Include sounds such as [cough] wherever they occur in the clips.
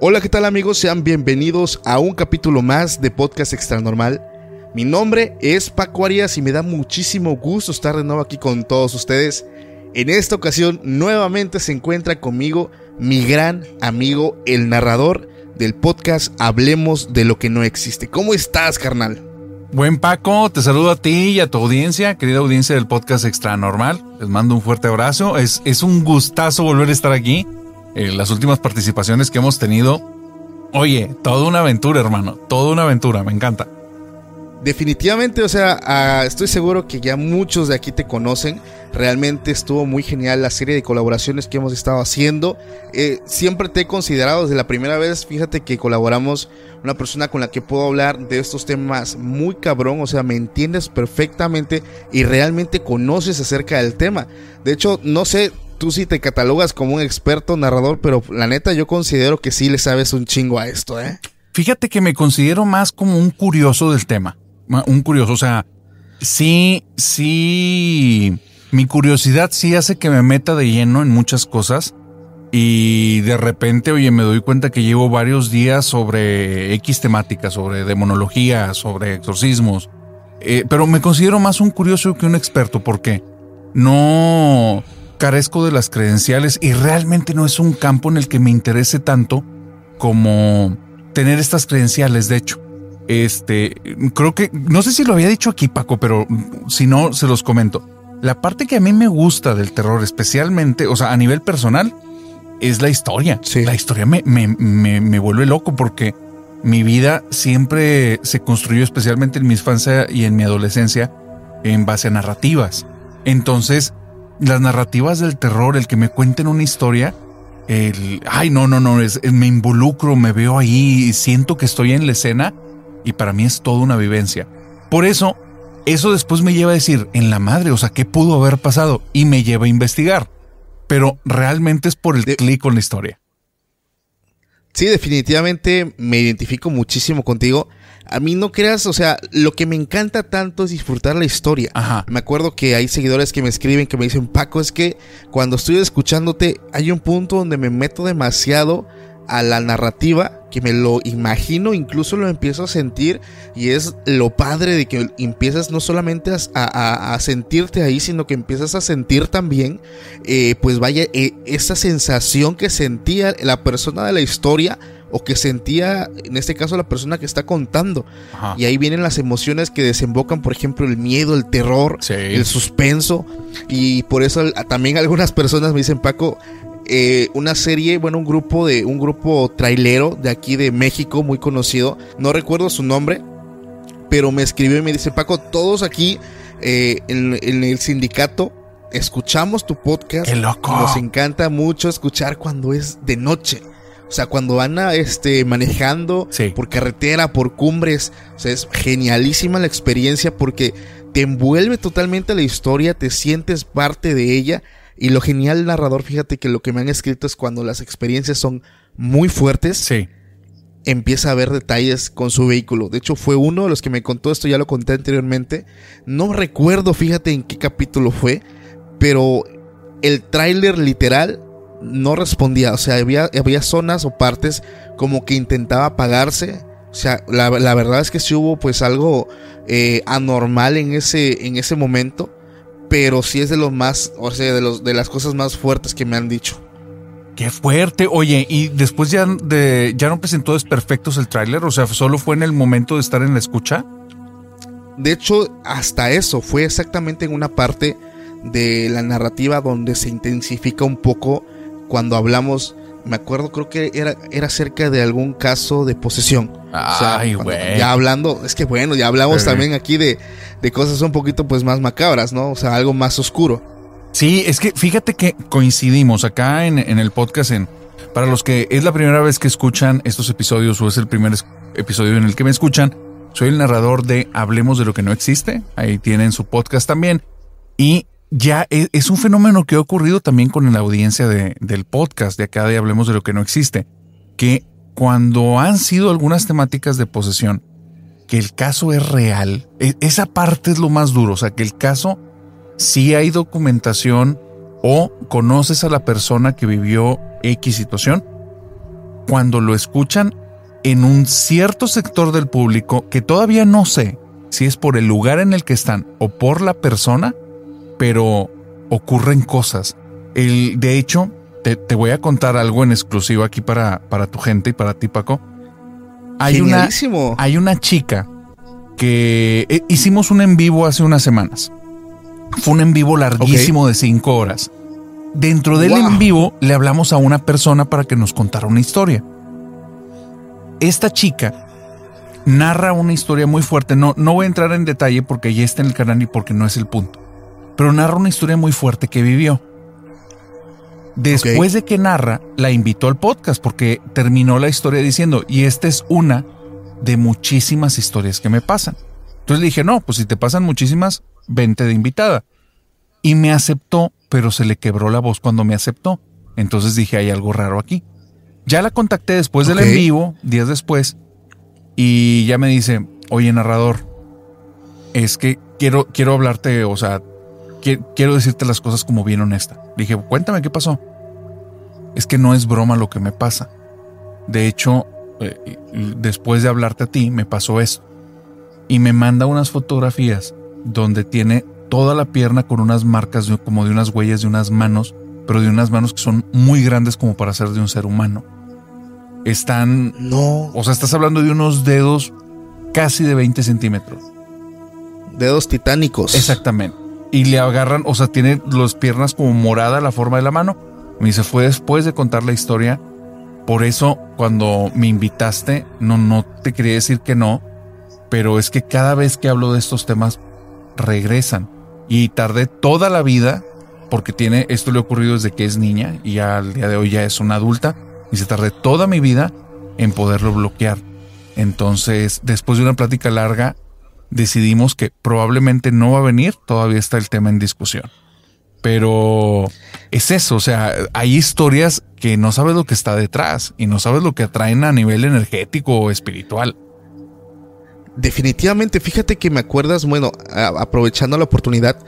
Hola, ¿qué tal amigos? Sean bienvenidos a un capítulo más de Podcast Extra Normal. Mi nombre es Paco Arias y me da muchísimo gusto estar de nuevo aquí con todos ustedes. En esta ocasión nuevamente se encuentra conmigo mi gran amigo, el narrador del podcast Hablemos de lo que no existe. ¿Cómo estás, carnal? Buen Paco, te saludo a ti y a tu audiencia, querida audiencia del podcast Extra Normal. Les mando un fuerte abrazo. Es, es un gustazo volver a estar aquí. Eh, las últimas participaciones que hemos tenido. Oye, toda una aventura, hermano. Toda una aventura, me encanta. Definitivamente, o sea, estoy seguro que ya muchos de aquí te conocen. Realmente estuvo muy genial la serie de colaboraciones que hemos estado haciendo. Eh, siempre te he considerado desde la primera vez, fíjate que colaboramos una persona con la que puedo hablar de estos temas muy cabrón, o sea, me entiendes perfectamente y realmente conoces acerca del tema. De hecho, no sé, tú sí te catalogas como un experto narrador, pero la neta yo considero que sí le sabes un chingo a esto, ¿eh? Fíjate que me considero más como un curioso del tema. Un curioso, o sea, sí, sí, mi curiosidad sí hace que me meta de lleno en muchas cosas. Y de repente, oye, me doy cuenta que llevo varios días sobre X temática, sobre demonología, sobre exorcismos. Eh, pero me considero más un curioso que un experto porque no carezco de las credenciales y realmente no es un campo en el que me interese tanto como tener estas credenciales, de hecho. Este, creo que, no sé si lo había dicho aquí, Paco, pero si no, se los comento. La parte que a mí me gusta del terror, especialmente, o sea, a nivel personal, es la historia. La historia me, me, me, me vuelve loco porque mi vida siempre se construyó, especialmente en mi infancia y en mi adolescencia, en base a narrativas. Entonces, las narrativas del terror, el que me cuenten una historia, el, ay, no, no, no, es, me involucro, me veo ahí, siento que estoy en la escena y para mí es toda una vivencia. Por eso, eso después me lleva a decir, en la madre, o sea, ¿qué pudo haber pasado? Y me lleva a investigar. Pero realmente es por el clic con la historia. Sí, definitivamente me identifico muchísimo contigo. A mí no creas, o sea, lo que me encanta tanto es disfrutar la historia. Ajá. Me acuerdo que hay seguidores que me escriben, que me dicen, Paco, es que cuando estoy escuchándote hay un punto donde me meto demasiado a la narrativa, que me lo imagino, incluso lo empiezo a sentir y es lo padre de que empiezas no solamente a, a, sentirte ahí, sino que empiezas a sentir también, eh, pues vaya, eh, esa sensación que sentía la persona de la historia o que sentía, en este caso, la persona que está contando. Ajá. Y ahí vienen las emociones que desembocan, por ejemplo, el miedo, el terror, Sí. el suspenso. Y por eso también algunas personas me dicen, Paco, eh, una serie, bueno, un grupo de un grupo trailero de aquí de México muy conocido, no recuerdo su nombre, pero me escribió y me dice, Paco, todos aquí eh, en, en el sindicato escuchamos tu podcast. ¡Qué loco! Nos encanta mucho escuchar cuando es de noche. O sea, cuando van a, este, manejando Sí. por carretera, por cumbres. O sea, es genialísima la experiencia porque te envuelve totalmente la historia, te sientes parte de ella. Y lo genial, narrador, fíjate que lo que me han escrito es cuando las experiencias son muy fuertes, Sí. empieza a ver detalles con su vehículo. De hecho, fue uno de los que me contó esto, ya lo conté anteriormente. No recuerdo, fíjate en qué capítulo fue, pero el tráiler literal no respondía. O sea, había, había zonas o partes como que intentaba apagarse. O sea, la, la verdad es que sí hubo pues algo eh, anormal en ese, en ese momento. Pero sí es de los más, o sea, de, los, de las cosas más fuertes que me han dicho. Qué fuerte. Oye, y después ya de ya no presentó desperfectos el tráiler, o sea, solo fue en el momento de estar en la escucha. De hecho, hasta eso fue exactamente en una parte de la narrativa donde se intensifica un poco cuando hablamos. Me acuerdo, creo que era, era cerca de algún caso de posesión. Ay, güey. Ya hablando, es que bueno, ya hablamos también aquí de, de cosas un poquito pues más macabras, ¿no? O sea, algo más oscuro. Sí, es que fíjate que coincidimos acá en, en el podcast en para los que es la primera vez que escuchan estos episodios o es el primer episodio en el que me escuchan, soy el narrador de Hablemos de lo que no existe. Ahí tienen su podcast también. Y ya es, es un fenómeno que ha ocurrido también con la audiencia de- del podcast de acá de Hablemos de lo que no existe. Que cuando han sido algunas temáticas de posesión, que el caso es real, e- esa parte es lo más duro. O sea, que el caso si hay documentación o conoces a la persona que vivió X situación, cuando lo escuchan en un cierto sector del público que todavía no sé si es por el lugar en el que están o por la persona, pero ocurren cosas. El, de hecho, te, te voy a contar algo en exclusivo aquí para, para tu gente y para ti, Paco. Hay una, hay una chica que eh, hicimos un en vivo hace unas semanas. Fue un en vivo larguísimo de cinco horas. Dentro del Wow. en vivo le hablamos a una persona para que nos contara una historia. Esta chica narra una historia muy fuerte. No, no voy a entrar en detalle porque ya está en el canal y porque no es el punto. Pero narra una historia muy fuerte que vivió. Después de que narra, la invitó al podcast porque terminó la historia diciendo, y esta es una de muchísimas historias que me pasan. Entonces le dije, no, pues si te pasan muchísimas, vente de invitada. Y me aceptó, pero se le quebró la voz cuando me aceptó. Entonces dije, hay algo raro aquí. Ya la contacté después del en vivo, días después, y ya me dice, oye narrador, es que quiero, quiero hablarte, o sea, quiero decirte las cosas como bien honesta. Le dije, cuéntame qué pasó. Es que no es broma lo que me pasa. De hecho, eh, después de hablarte a ti, me pasó esto. Y me manda unas fotografías donde tiene toda la pierna con unas marcas de- como de unas huellas de unas manos, pero de unas manos que son muy grandes como para ser de un ser humano. Están, No, o sea, estás hablando de unos dedos casi de 20 centímetros. dedos titánicos. Exactamente. Y le agarran, o sea, tiene las piernas como morada la forma de la mano. Me dice, fue después de contar la historia. Por eso, cuando me invitaste, no, no te quería decir que no, pero es que cada vez que hablo de estos temas, regresan. Y tardé toda la vida, porque tiene, esto le ha ocurrido desde que es niña y al día de hoy ya es una adulta, y se tardé toda mi vida en poderlo bloquear. Entonces, después de una plática larga, decidimos que probablemente no va a venir, todavía está el tema en discusión. Pero es eso, o sea, hay historias que no sabes lo que está detrás y no sabes lo que atraen a nivel energético o espiritual. Definitivamente, fíjate que me acuerdas, bueno, aprovechando la oportunidad,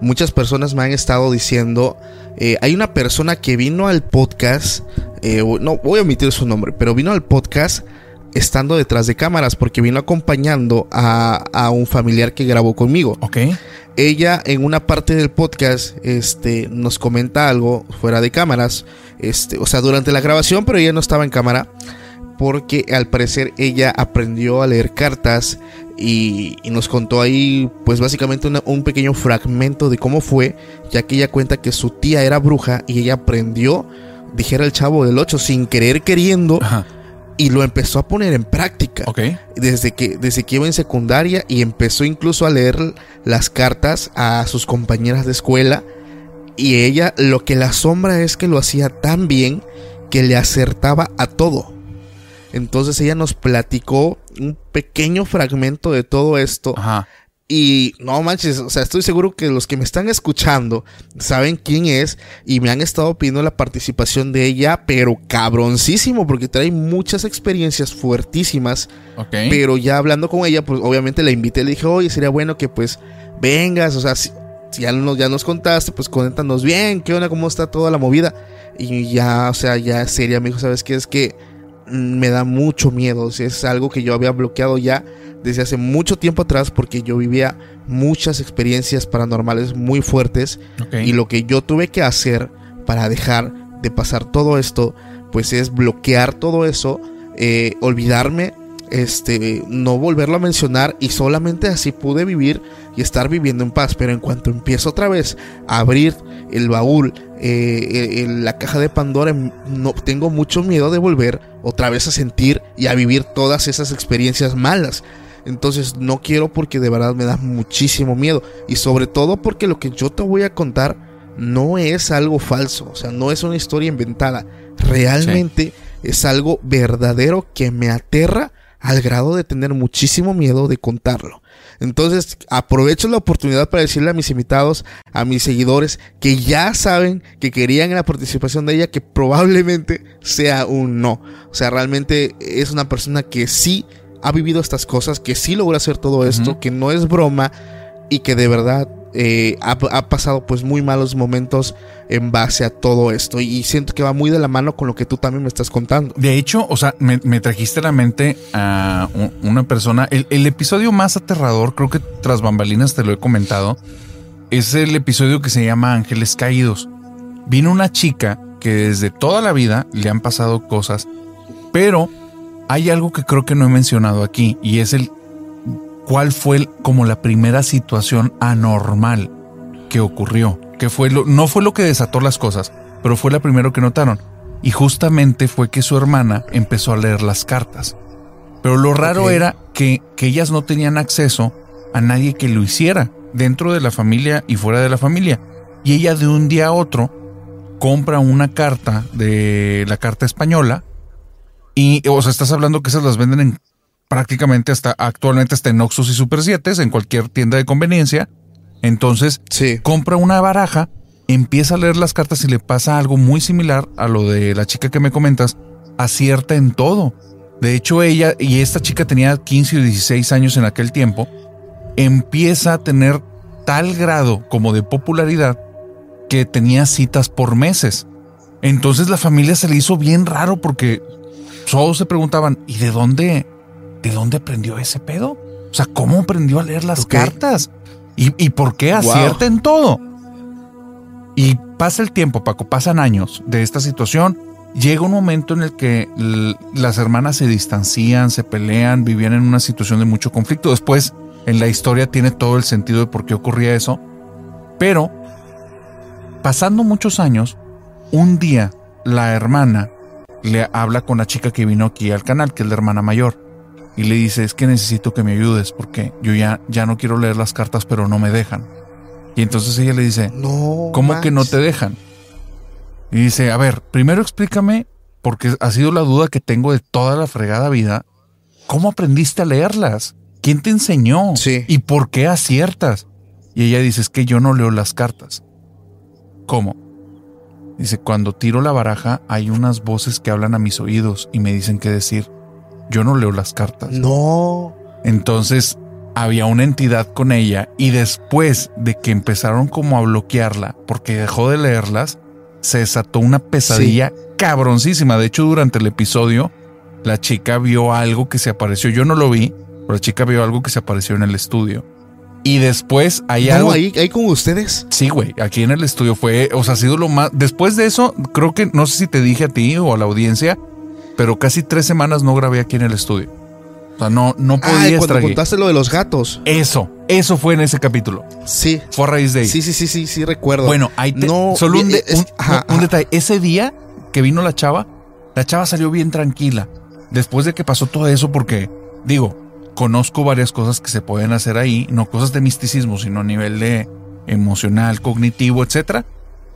muchas personas me han estado diciendo, eh, hay una persona que vino al podcast, eh, no voy a omitir su nombre, pero vino al podcast estando detrás de cámaras porque vino acompañando a, a un familiar que grabó conmigo. ¿Ok? ella en una parte del podcast este, nos comenta algo fuera de cámaras, este, o sea, durante la grabación, pero ella no estaba en cámara, porque al parecer ella aprendió a leer cartas y, y nos contó ahí, pues básicamente una- un pequeño fragmento de cómo fue, ya que ella cuenta que su tía era bruja y ella aprendió, dijera el chavo del 8, sin querer queriendo, Ajá. Y lo empezó a poner en práctica. Desde que, desde que iba en secundaria y empezó incluso a leer las cartas a sus compañeras de escuela. Y ella lo que la asombra es que lo hacía tan bien que le acertaba a todo. Entonces ella nos platicó un pequeño fragmento de todo esto. Ajá. Y no manches, o sea, estoy seguro que los que me están escuchando saben quién es y me han estado pidiendo la participación de ella, pero cabroncísimo, porque trae muchas experiencias fuertísimas. Ok. Pero ya hablando con ella, pues obviamente la invité, le dije, oye, sería bueno que pues vengas, o sea, si, si ya, nos, ya nos contaste, pues conéntanos bien, qué onda, cómo está toda la movida. Y ya, o sea, ya seria, me dijo, ¿sabes qué? Es que me da mucho miedo, es algo que yo había bloqueado ya desde hace mucho tiempo atrás porque yo vivía muchas experiencias paranormales muy fuertes y lo que yo tuve que hacer para dejar de pasar todo esto, pues es bloquear todo eso, eh, olvidarme, este, no volverlo a mencionar y solamente así pude vivir y estar viviendo en paz. Pero en cuanto empiezo otra vez a abrir el baúl, eh, el- la caja de Pandora, no tengo mucho miedo de volver otra vez a sentir y a vivir todas esas experiencias malas. Entonces no quiero porque de verdad me da muchísimo miedo. Y sobre todo porque lo que yo te voy a contar no es algo falso. O sea, no es una historia inventada. Realmente es algo verdadero que me aterra al grado de tener muchísimo miedo de contarlo. Entonces aprovecho la oportunidad para decirle a mis invitados, a mis seguidores, que ya saben que querían la participación de ella, que probablemente sea un no. O sea, realmente es una persona que sí ha vivido estas cosas, que sí logra hacer todo esto, que no es broma y que de verdad eh, ha, pasado pues muy malos momentos en base a todo esto. Y siento que va muy de la mano con lo que tú también me estás contando. De hecho, o sea, me, trajiste a la mente a una persona. El episodio más aterrador, creo que tras bambalinas te lo he comentado, es el episodio que se llama Ángeles Caídos. Vino una chica que desde toda la vida le han pasado cosas, pero hay algo que creo que no he mencionado aquí y es el cuál fue el- como la primera situación anormal que ocurrió, que fue lo, no fue lo que desató las cosas, pero fue la primero que notaron. Y justamente fue que su hermana empezó a leer las cartas. Pero lo raro era que, que ellas no tenían acceso a nadie que lo hiciera, dentro de la familia y fuera de la familia. Y ella de un día a otro compra una carta de la carta española y, o sea, estás hablando que esas las venden en prácticamente hasta actualmente hasta en Oxxos y Super 7 en cualquier tienda de conveniencia. Entonces, Sí. compra una baraja, empieza a leer las cartas y le pasa algo muy similar a lo de la chica que me comentas, acierta en todo. De hecho, ella y esta chica tenía 15 o 16 años en aquel tiempo, empieza a tener tal grado como de popularidad que tenía citas por meses. Entonces la familia se le hizo bien raro porque todos se preguntaban, ¿y de dónde, de dónde aprendió ese pedo? O sea, ¿cómo aprendió a leer las cartas? ¿Y, y por qué Wow. acierta en todo? Y pasa el tiempo, Paco, pasan años de esta situación. Llega un momento en el que las hermanas se distancian, se pelean, vivían en una situación de mucho conflicto. Después, en la historia tiene todo el sentido de por qué ocurría eso. Pero, pasando muchos años, un día la hermana le habla con la chica que vino aquí al canal, que es la hermana mayor, y le dice, es que necesito que me ayudes porque yo ya, ya no quiero leer las cartas, pero no me dejan. Y entonces ella le dice, No. ¿Cómo que no te dejan? Y dice, a ver, primero explícame, porque ha sido la duda que tengo de toda la fregada vida, ¿cómo aprendiste a leerlas? ¿Quién te enseñó? Sí. ¿Y por qué aciertas? Y ella dice, es que yo no leo las cartas. ¿Cómo? Dice, cuando tiro la baraja hay unas voces que hablan a mis oídos y me dicen qué decir. Yo no leo las cartas. No. Entonces había una entidad con ella y después de que empezaron como a bloquearla porque dejó de leerlas, se desató una pesadilla cabroncísima. De hecho, durante el episodio, la chica vio algo que se apareció. Yo no lo vi, pero la chica vio algo que se apareció en el estudio. Y después hay No, algo. ahí, ahí con ustedes. Sí, güey, aquí en el estudio fue, o sea, ha sido lo más. Después de eso, creo que no sé si te dije a ti o a la audiencia, pero casi tres semanas no grabé aquí en el estudio. O sea, no, no podía Ay, estar cuando contaste lo de los gatos. Eso, eso fue en ese capítulo. Sí. Fue a raíz de ahí. Sí, sí, sí, sí, sí, recuerdo. Bueno, ahí te- No, solo un, de- es- un- ajá, un ajá. detalle. Ese día que vino la chava, la chava salió bien tranquila. después de que pasó todo eso, porque digo, conozco varias cosas que se pueden hacer ahí, no cosas de misticismo, sino a nivel de emocional, cognitivo, etcétera.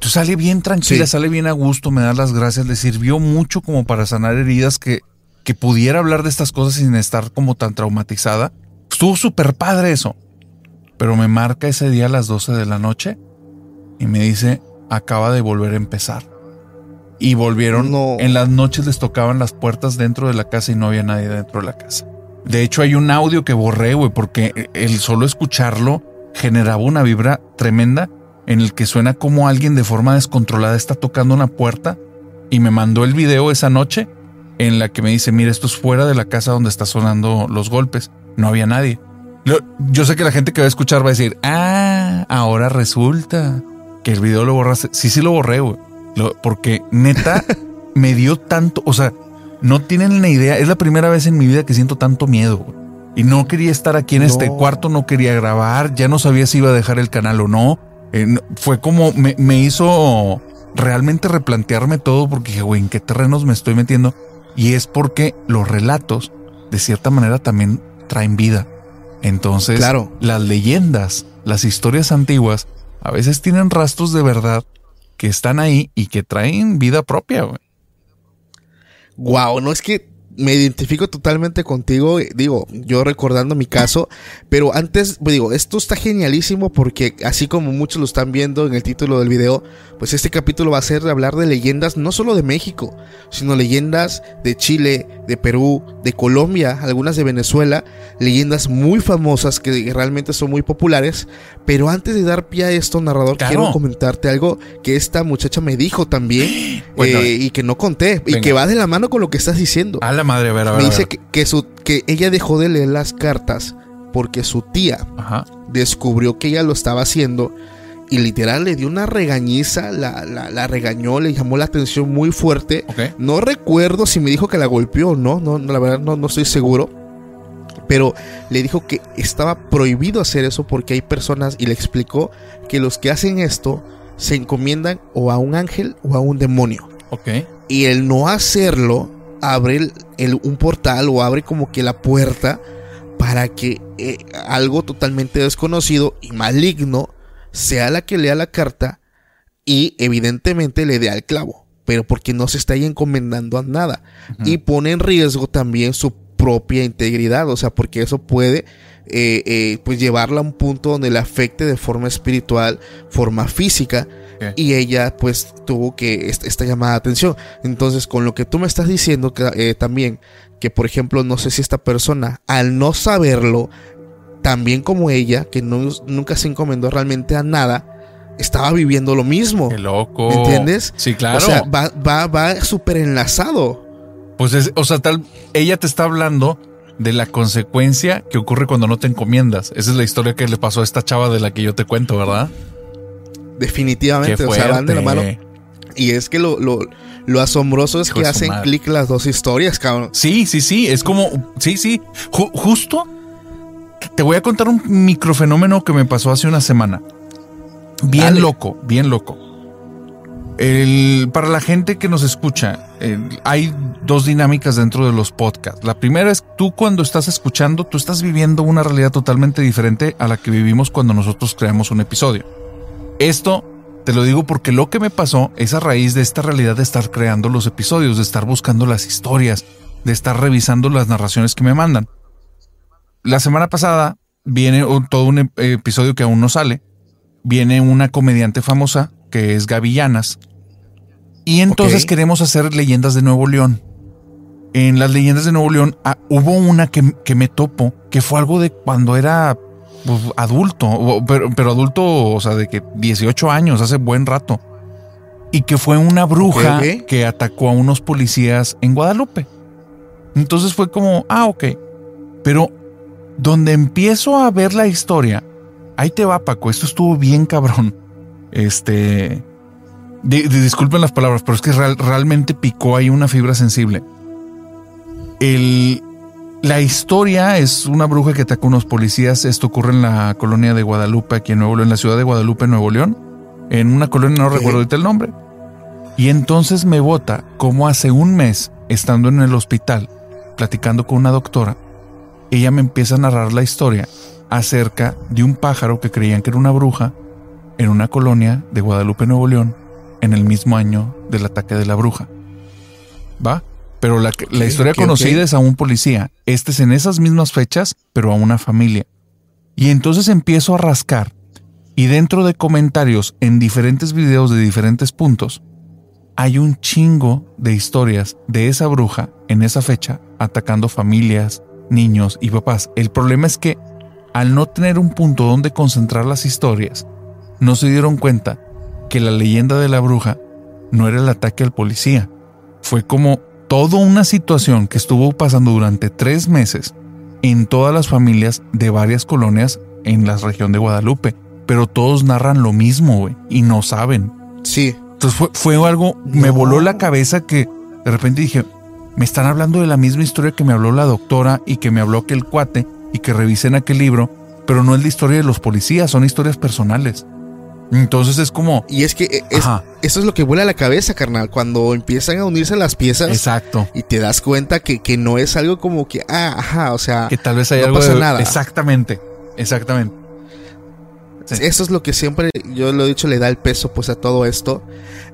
Tú sale bien tranquila, sale bien a gusto, me das las gracias, le sirvió mucho como para sanar heridas que, que pudiera hablar de estas cosas sin estar como tan traumatizada. Estuvo súper padre eso. Pero me marca ese día a las 12 de la noche y me dice, acaba de volver a empezar. Y volvieron, en las noches les tocaban las puertas dentro de la casa y no había nadie dentro de la casa. De hecho, hay un audio que borré, güey, porque el solo escucharlo generaba una vibra tremenda en el que suena como alguien de forma descontrolada está tocando una puerta y me mandó el video esa noche en la que me dice, mira, esto es fuera de la casa donde está sonando los golpes. No había nadie. Yo sé que la gente que va a escuchar va a decir, ah, ahora resulta que el video lo borraste. Sí, sí lo borré, güey. porque neta [laughs] me dio tanto, o sea, no tienen ni idea. Es la primera vez en mi vida que siento tanto miedo. Y no quería estar aquí en este cuarto, no quería grabar, ya no sabía si iba a dejar el canal o no. Eh, fue como me, me, hizo realmente replantearme todo porque dije, güey, ¿en qué terrenos me estoy metiendo? Y es porque los relatos, de cierta manera, también traen vida. Entonces, claro. las leyendas, las historias antiguas, a veces tienen rastros de verdad que están ahí y que traen vida propia, güey. Wow, no es que me identifico totalmente contigo, digo, yo recordando mi caso, pero antes, pues digo, esto está genialísimo porque así como muchos lo están viendo en el título del video, pues este capítulo va a ser de hablar de leyendas no solo de México, sino leyendas de Chile, de Perú, de Colombia, algunas de Venezuela, leyendas muy famosas que realmente son muy populares, pero antes de dar pie a esto, narrador, quiero comentarte algo que esta muchacha me dijo también [gasps] eh, y que no conté y que va de la mano con lo que estás diciendo. A la madre, a ver, a ver. Me dice Que, su, que ella dejó de leer las cartas porque su tía descubrió que ella lo estaba haciendo y literal le dio una regañiza, la, la, regañó, le llamó la atención muy fuerte. No recuerdo si me dijo que la golpeó o no, no, la verdad no, no estoy seguro. Pero le dijo que estaba prohibido hacer eso porque hay personas, y le explicó que los que hacen esto se encomiendan o a un ángel o a un demonio. Y el no hacerlo abre el, un portal o abre como que la puerta para que eh, algo totalmente desconocido y maligno sea la que lea la carta y evidentemente le dé al clavo, pero porque no se está ahí encomendando a nada. Y pone en riesgo también su propia integridad, o sea, porque eso puede eh, eh, pues llevarla a un punto donde le afecte de forma espiritual, forma física y ella pues tuvo que esta, llamada de atención. Entonces, con lo que tú me estás diciendo que, eh, también, que por ejemplo, no sé si esta persona, al no saberlo, también como ella, que no, nunca se encomendó realmente a nada, estaba viviendo lo mismo. Qué loco. ¿Entiendes? Sí, claro. O sea, va, va, va súper enlazado. Pues es, o sea, tal, ella te está hablando de la consecuencia que ocurre cuando no te encomiendas. Esa es la historia que le pasó a esta chava de la que yo te cuento, ¿verdad? Definitivamente, o sea, van de la mano. Y es que lo, lo, lo asombroso es que hacen clic las dos historias, cabrón. Sí, sí, sí, es como, sí, sí, justo te voy a contar un microfenómeno que me pasó hace una semana. Bien loco, bien loco. El, para la gente que nos escucha, hay dos dinámicas dentro de los podcasts. La primera es tú cuando estás escuchando, tú estás viviendo una realidad totalmente diferente a la que vivimos cuando nosotros creamos un episodio. Esto te lo digo porque lo que me pasó es a raíz de esta realidad de estar creando los episodios, de estar buscando las historias, de estar revisando las narraciones que me mandan la semana pasada viene todo un episodio que aún no sale. Viene una comediante famosa que es Gavillanas. Y entonces queremos hacer leyendas de Nuevo León. En las leyendas de Nuevo León ah, hubo una que, me topo, que fue algo de cuando era pues, adulto, pero, adulto, o sea, de que 18 años, hace buen rato. Y que fue una bruja que atacó a unos policías en Guadalupe. Entonces fue como, ah, ok. Pero donde empiezo a ver la historia, ahí te va, Paco, esto estuvo bien cabrón. Este. disculpen las palabras, pero es que realmente picó ahí una fibra sensible. El, la historia es una bruja que ataca a unos policías. Esto ocurre en la colonia de Guadalupe, aquí en Nuevo León, en la ciudad de Guadalupe, Nuevo León. En una colonia, no recuerdo ahorita el nombre. Y entonces me bota como hace un mes, estando en el hospital, platicando con una doctora, ella me empieza a narrar la historia acerca de un pájaro que creían que era una bruja en una colonia de Guadalupe, Nuevo León, en el mismo año del ataque de la bruja. ¿Va? Pero la, la historia conocida es a un policía. Este es en esas mismas fechas, pero a una familia. Y entonces empiezo a rascar. Y dentro de comentarios en diferentes videos de diferentes puntos, hay un chingo de historias de esa bruja en esa fecha atacando familias, niños y papás. El problema es que al no tener un punto donde concentrar las historias, no se dieron cuenta que la leyenda de la bruja no era el ataque al policía. Fue como toda una situación que estuvo pasando durante tres meses en todas las familias de varias colonias en la región de Guadalupe. Pero todos narran lo mismo, güey, y no saben. Sí. Entonces fue, fue algo, me voló la cabeza que de repente dije, me están hablando de la misma historia que me habló la doctora y que me habló aquel cuate y que revisé en aquel libro, pero no es la historia de los policías, son historias personales. Entonces es como. Y es que e, eso es lo que vuela a la cabeza, carnal. Cuando empiezan a unirse las piezas. Exacto. Y te das cuenta que, que no es algo como que, ah, ajá, o sea. Que tal vez hay algo pasa nada. Exactamente. Exactamente. Eso es lo que siempre, yo lo he dicho, le da el peso pues a todo esto.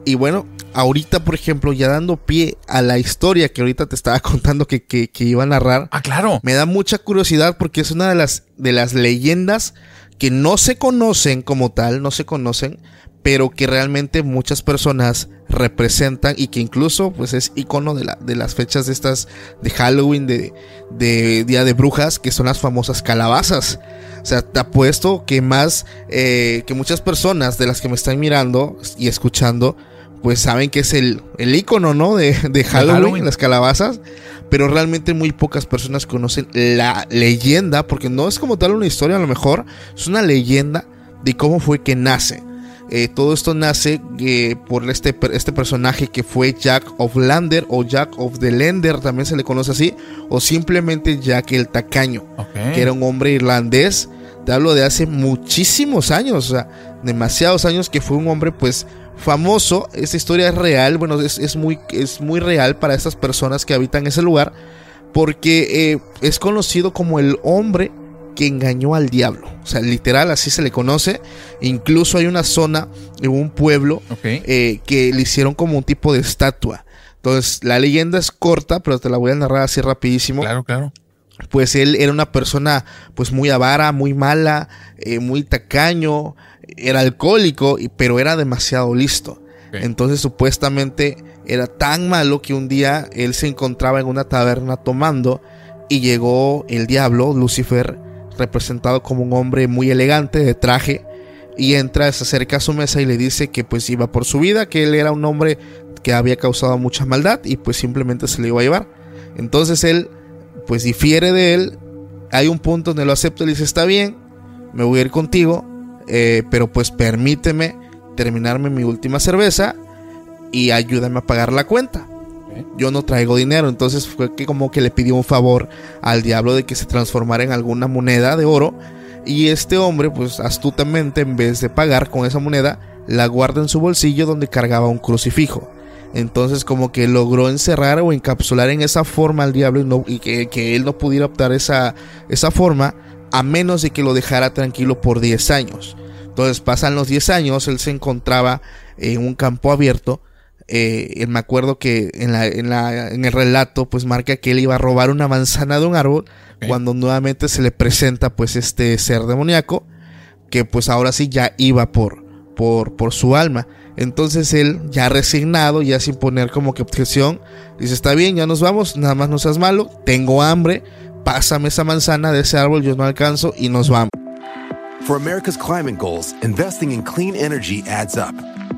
Y bueno, ahorita, por ejemplo, ya dando pie a la historia que ahorita te estaba [laughs] contando que, que, que iba a narrar. Ah, claro. Me da mucha curiosidad porque es una de las, de las leyendas que no se conocen como tal, no se conocen, pero que realmente muchas personas representan y que incluso pues es icono de, la, de las fechas de estas de Halloween, de, de Día de Brujas, que son las famosas calabazas. O sea, te apuesto que más, eh, que muchas personas de las que me están mirando y escuchando, pues saben que es el, el icono, ¿no? De, de Halloween, las calabazas pero realmente muy pocas personas conocen la leyenda, porque no es como tal una historia a lo mejor, es una leyenda de cómo fue que nace. Eh, todo esto nace eh, por este, este personaje que fue Jack of Lander o Jack of the Lender, también se le conoce así, o simplemente Jack el Tacaño, que era un hombre irlandés. Te hablo de hace muchísimos años, o sea, demasiados años que fue un hombre pues famoso. Esta historia es real, bueno, es, muy, es muy real para estas personas que habitan ese lugar, porque eh, es conocido como el hombre que engañó al diablo. O sea, literal, así se le conoce. Incluso hay una zona en un pueblo eh, que le hicieron como un tipo de estatua. Entonces, la leyenda es corta, pero te la voy a narrar así rapidísimo. Claro, claro. Pues él era una persona pues muy avara, muy mala, eh, muy tacaño, era alcohólico, pero era demasiado listo. Entonces supuestamente era tan malo que un día él se encontraba en una taberna tomando y llegó el diablo, Lucifer, representado como un hombre muy elegante de traje, y entra, se acerca a su mesa y le dice que pues iba por su vida, que él era un hombre que había causado mucha maldad y pues simplemente se le iba a llevar. Entonces él pues difiere de él, hay un punto donde lo acepta y le dice está bien, me voy a ir contigo, eh, pero pues permíteme terminarme mi última cerveza y ayúdame a pagar la cuenta. Yo no traigo dinero, entonces fue que como que le pidió un favor al diablo de que se transformara en alguna moneda de oro y este hombre pues astutamente en vez de pagar con esa moneda la guarda en su bolsillo donde cargaba un crucifijo. Entonces como que logró encerrar o encapsular en esa forma al diablo y, que, que, él no pudiera optar esa, esa forma a menos de que lo dejara tranquilo por 10 años. Entonces pasan los 10 años, él se encontraba en un campo abierto. Eh, me acuerdo que en, la, en, la, en, el relato pues marca que él iba a robar una manzana de un árbol cuando nuevamente se le presenta pues este ser demoníaco que pues ahora sí ya iba por, por, por su alma. Entonces él ya resignado, ya sin poner como que objeción, dice está bien, ya nos vamos, nada más no seas malo, tengo hambre, pásame esa manzana de ese árbol, yo no alcanzo y nos vamos. For America's climate goals, investing in clean energy adds up.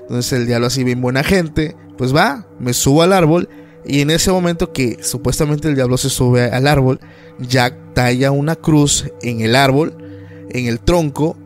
Entonces el diablo así bien buena gente, pues va, me subo al árbol y en ese momento que supuestamente el diablo se sube al árbol, Jack talla una cruz en el árbol, en el tronco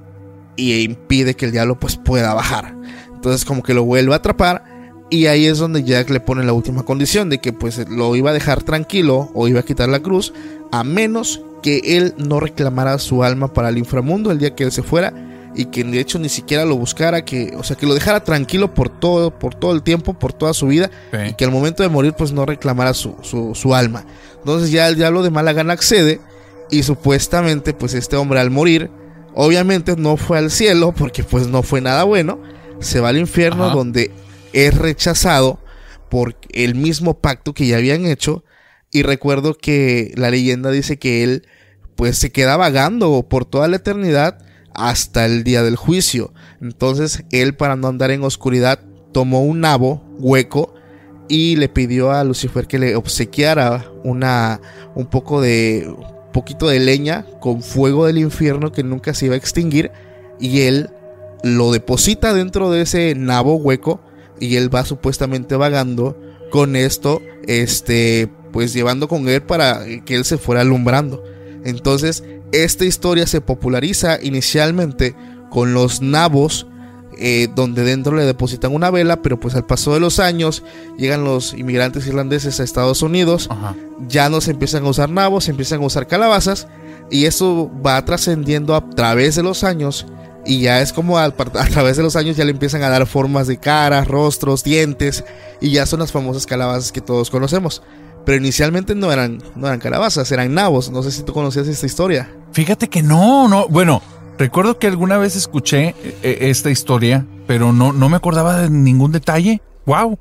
y impide que el diablo pues pueda bajar. Entonces como que lo vuelve a atrapar y ahí es donde Jack le pone la última condición de que pues lo iba a dejar tranquilo o iba a quitar la cruz a menos que él no reclamara su alma para el inframundo el día que él se fuera y que de hecho ni siquiera lo buscara, que, o sea, que lo dejara tranquilo por todo, por todo el tiempo, por toda su vida, Sí. y que al momento de morir pues no reclamara su, su, su alma. Entonces ya el diablo de mala gana accede y supuestamente pues este hombre al morir, obviamente no fue al cielo porque pues no fue nada bueno, se va al infierno Ajá. donde es rechazado por el mismo pacto que ya habían hecho y recuerdo que la leyenda dice que él pues se queda vagando por toda la eternidad hasta el día del juicio. Entonces él para no andar en oscuridad tomó un nabo hueco y le pidió a Lucifer que le obsequiara una un poco de un poquito de leña con fuego del infierno que nunca se iba a extinguir y él lo deposita dentro de ese nabo hueco y él va supuestamente vagando con esto este pues llevando con él para que él se fuera alumbrando. Entonces, esta historia se populariza inicialmente con los nabos, eh, donde dentro le depositan una vela, pero pues al paso de los años llegan los inmigrantes irlandeses a Estados Unidos, Ajá. ya no se empiezan a usar nabos, se empiezan a usar calabazas, y eso va trascendiendo a través de los años, y ya es como par- [laughs] a, través de los años ya le empiezan a dar formas de caras, rostros, dientes, y ya son las famosas calabazas que todos conocemos. Pero inicialmente no eran, no eran calabazas, eran nabos. No sé si tú conocías esta historia. Fíjate que no, no. Bueno, recuerdo que alguna vez escuché eh, esta historia, pero no, no me acordaba de ningún detalle. Wow.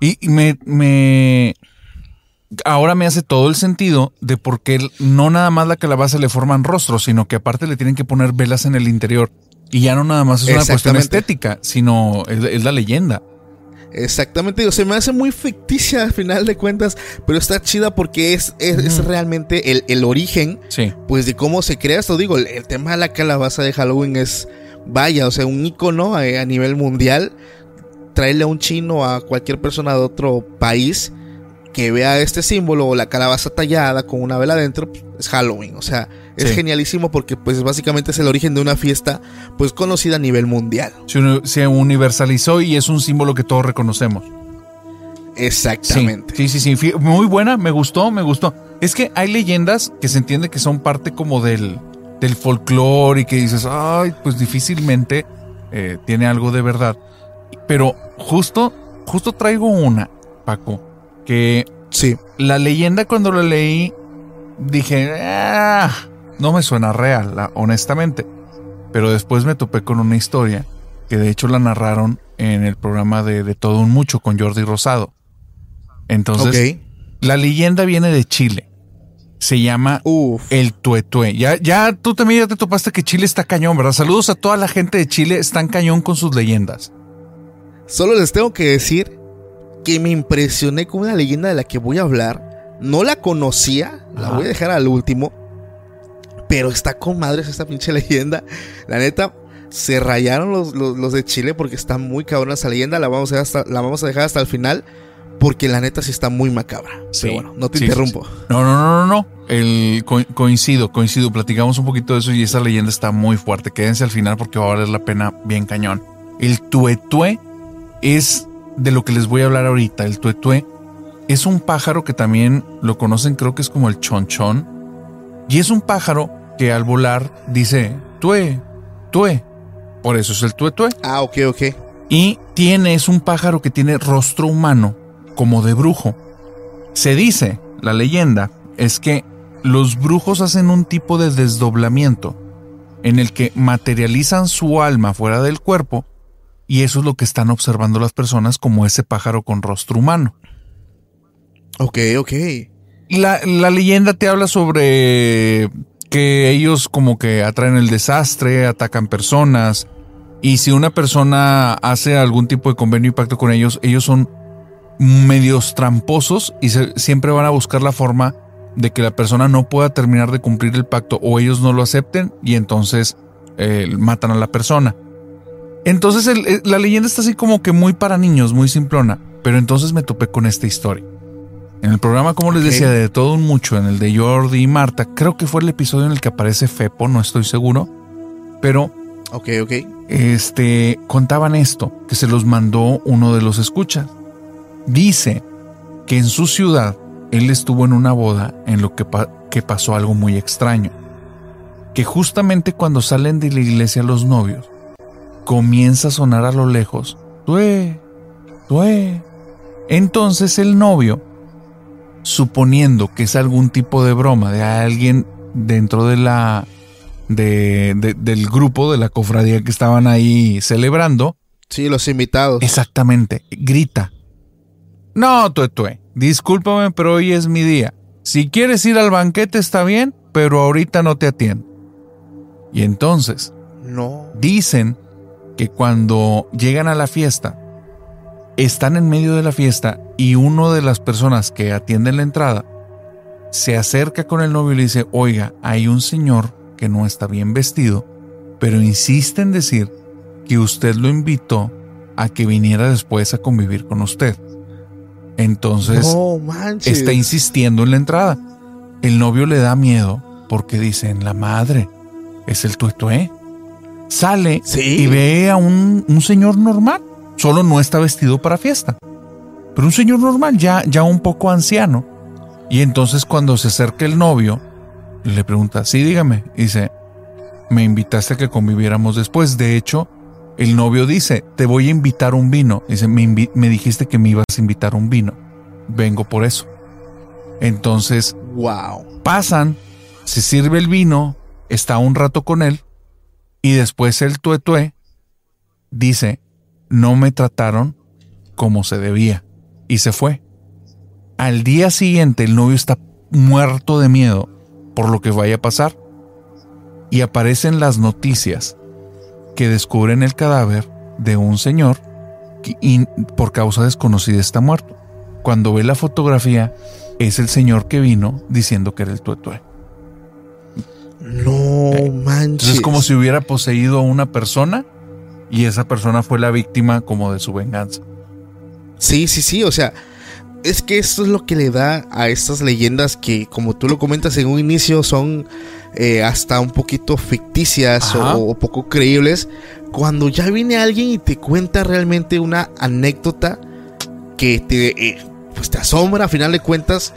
Y, y me, me. Ahora me hace todo el sentido de por qué no nada más la calabaza le forman rostro, sino que aparte le tienen que poner velas en el interior. Y ya no nada más es una cuestión estética, sino es, es la leyenda. Exactamente, digo, se me hace muy ficticia al final de cuentas, pero está chida porque es, es, es realmente el, el origen, Sí. pues de cómo se crea esto. Digo, el, el tema de la calabaza de Halloween es, vaya, o sea, un icono a, a nivel mundial. Traerle a un chino a cualquier persona de otro país que vea este símbolo o la calabaza tallada con una vela adentro, pues, es Halloween. O sea, es Sí. genialísimo porque pues básicamente es el origen de una fiesta pues conocida a nivel mundial. Se, uni- se universalizó y es un símbolo que todos reconocemos. Exactamente. Sí, sí, sí, sí. Muy buena, me gustó, me gustó. Es que hay leyendas que se entiende que son parte como del, del folclore y que dices, ay, pues difícilmente eh, tiene algo de verdad. Pero justo, justo traigo una, Paco, que Sí. la leyenda cuando la leí dije, "Ah, no me suena real, la- honestamente. Pero después me topé con una historia que de hecho la narraron en el programa de, de Todo un Mucho con Jordi Rosado. Entonces, la leyenda viene de Chile. Se llama Uf. el tuetue. Ya, ya tú también ya te topaste que Chile está cañón, ¿verdad? Saludos a toda la gente de Chile, están cañón con sus leyendas. Solo les tengo que decir que me impresioné con una leyenda de la que voy a hablar. No la conocía, la Ajá. voy a dejar al último. Pero está con madres esta pinche leyenda. La neta, se rayaron los, los- los de Chile porque está muy cabrona esa leyenda. La vamos, a dejar hasta, la vamos a dejar hasta el final porque la neta sí está muy macabra. Pero bueno, no te Sí, interrumpo. sí, sí. No, no, no, no, no. El, co- coincido, coincido. Platicamos un poquito de eso y esa leyenda está muy fuerte. Quédense al final porque va a valer la pena bien cañón. El tuetue es de lo que les voy a hablar ahorita. El tuetue es un pájaro que también lo conocen, creo que es como el chonchón. Y es un pájaro que al volar dice tue, tue. Por eso es el tuetue. Ah, ok, ok. Y tiene, es un pájaro que tiene rostro humano, como de brujo. Se dice, la leyenda, es que los brujos hacen un tipo de desdoblamiento en el que materializan su alma fuera del cuerpo Y eso es lo que están observando las personas como ese pájaro con rostro humano. Ok, ok. La, la leyenda te habla sobre que ellos como que atraen el desastre, atacan personas, y si una persona hace algún tipo de convenio y pacto con ellos, ellos son medios tramposos y siempre van a buscar la forma de que la persona no pueda terminar de cumplir el pacto o ellos no lo acepten y entonces eh, matan a la persona. Entonces la leyenda está así como que muy para niños, muy simplona, pero entonces me topé con esta historia. En el programa, como les decía, de todo un mucho, en el de Jordi y Marta, creo que fue el episodio en el que aparece Fepo, no estoy seguro, pero... Ok, ok. Este, contaban esto, que se los mandó uno de los escuchas. Dice que en su ciudad él estuvo en una boda en lo que, que pasó algo muy extraño. Que justamente cuando salen de la iglesia los novios, comienza a sonar a lo lejos, tué, tué. Entonces el novio suponiendo que es algún tipo de broma de alguien dentro de la de, del grupo de la cofradía que estaban ahí celebrando. Sí, los invitados. Exactamente. Grita. No, Tuetue, discúlpame, pero hoy es mi día. Si quieres ir al banquete está bien, pero ahorita no te atiendo. Y entonces, no. Dicen que cuando llegan a la fiesta, están en medio de la fiesta y uno de las personas que atienden la entrada se acerca con el novio y le dice, oiga, hay un señor que no está bien vestido, pero insiste en decir que usted lo invitó a que viniera después a convivir con usted. Entonces, está insistiendo en la entrada. El novio le da miedo porque dice, en la madre, es el tuetué. Sale y ve a un, un señor normal Solo no está vestido para fiesta. Pero un señor normal, ya, ya un poco anciano. Y entonces cuando se acerca el novio, le pregunta, sí, dígame. dice, me invitaste a que conviviéramos después. De hecho, el novio dice, te voy a invitar un vino. Dice, me, me dijiste que me ibas a invitar un vino. Vengo por eso. Entonces, wow. pasan, se sirve el vino, está un rato con él, y después el tuetue dice, no me trataron como se debía y se fue. Al día siguiente el novio está muerto de miedo por lo que vaya a pasar y aparecen las noticias que descubren el cadáver de un señor y por causa desconocida está muerto. Cuando ve la fotografía es el señor que vino diciendo que era el tuetue. No eh, manches. Es como si hubiera poseído a una persona y esa persona fue la víctima como de su venganza. Sí, sí, sí, o sea, es que esto es lo que le da a estas leyendas que, como tú lo comentas en un inicio, son eh, hasta un poquito ficticias o, poco creíbles. Cuando ya viene alguien y te cuenta realmente una anécdota que te, eh, pues te asombra a final de cuentas,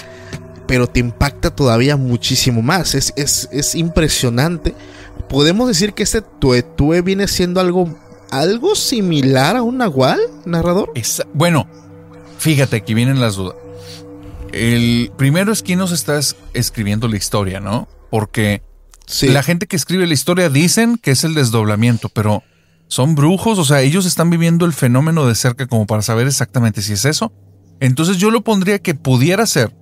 pero te impacta todavía muchísimo más. Es, es, es impresionante. Podemos decir que este tuetue viene siendo algo algo similar a un nahual, narrador? bueno, fíjate, aquí vienen las dudas. El primero es quién nos está escribiendo la historia, ¿no? Porque la gente que escribe la historia dicen que es el desdoblamiento, pero son brujos, o sea, ellos están viviendo el fenómeno de cerca como para saber exactamente si es eso. Entonces yo lo pondría que pudiera ser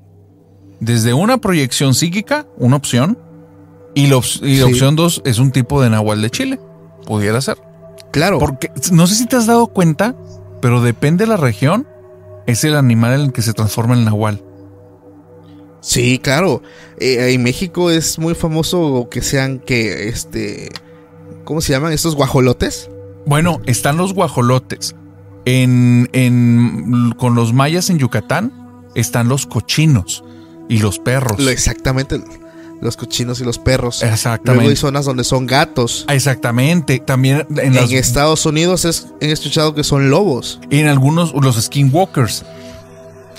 desde una proyección psíquica, una opción, y la, opción dos es un tipo de nahual de Chile. Pudiera ser. Claro. Porque no sé si te has dado cuenta, pero depende de la región, es el animal en el que se transforma el nahual. Sí, claro. Eh, en México es muy famoso que sean que este. ¿Cómo se llaman? ¿Estos guajolotes? Bueno, están los guajolotes. En, en, con los mayas en Yucatán están los cochinos y los perros. exactamente los cochinos y los perros. Exactamente. Luego hay zonas donde son gatos. Exactamente. También en, Estados Unidos es, he escuchado que son lobos. Y en algunos, los skinwalkers.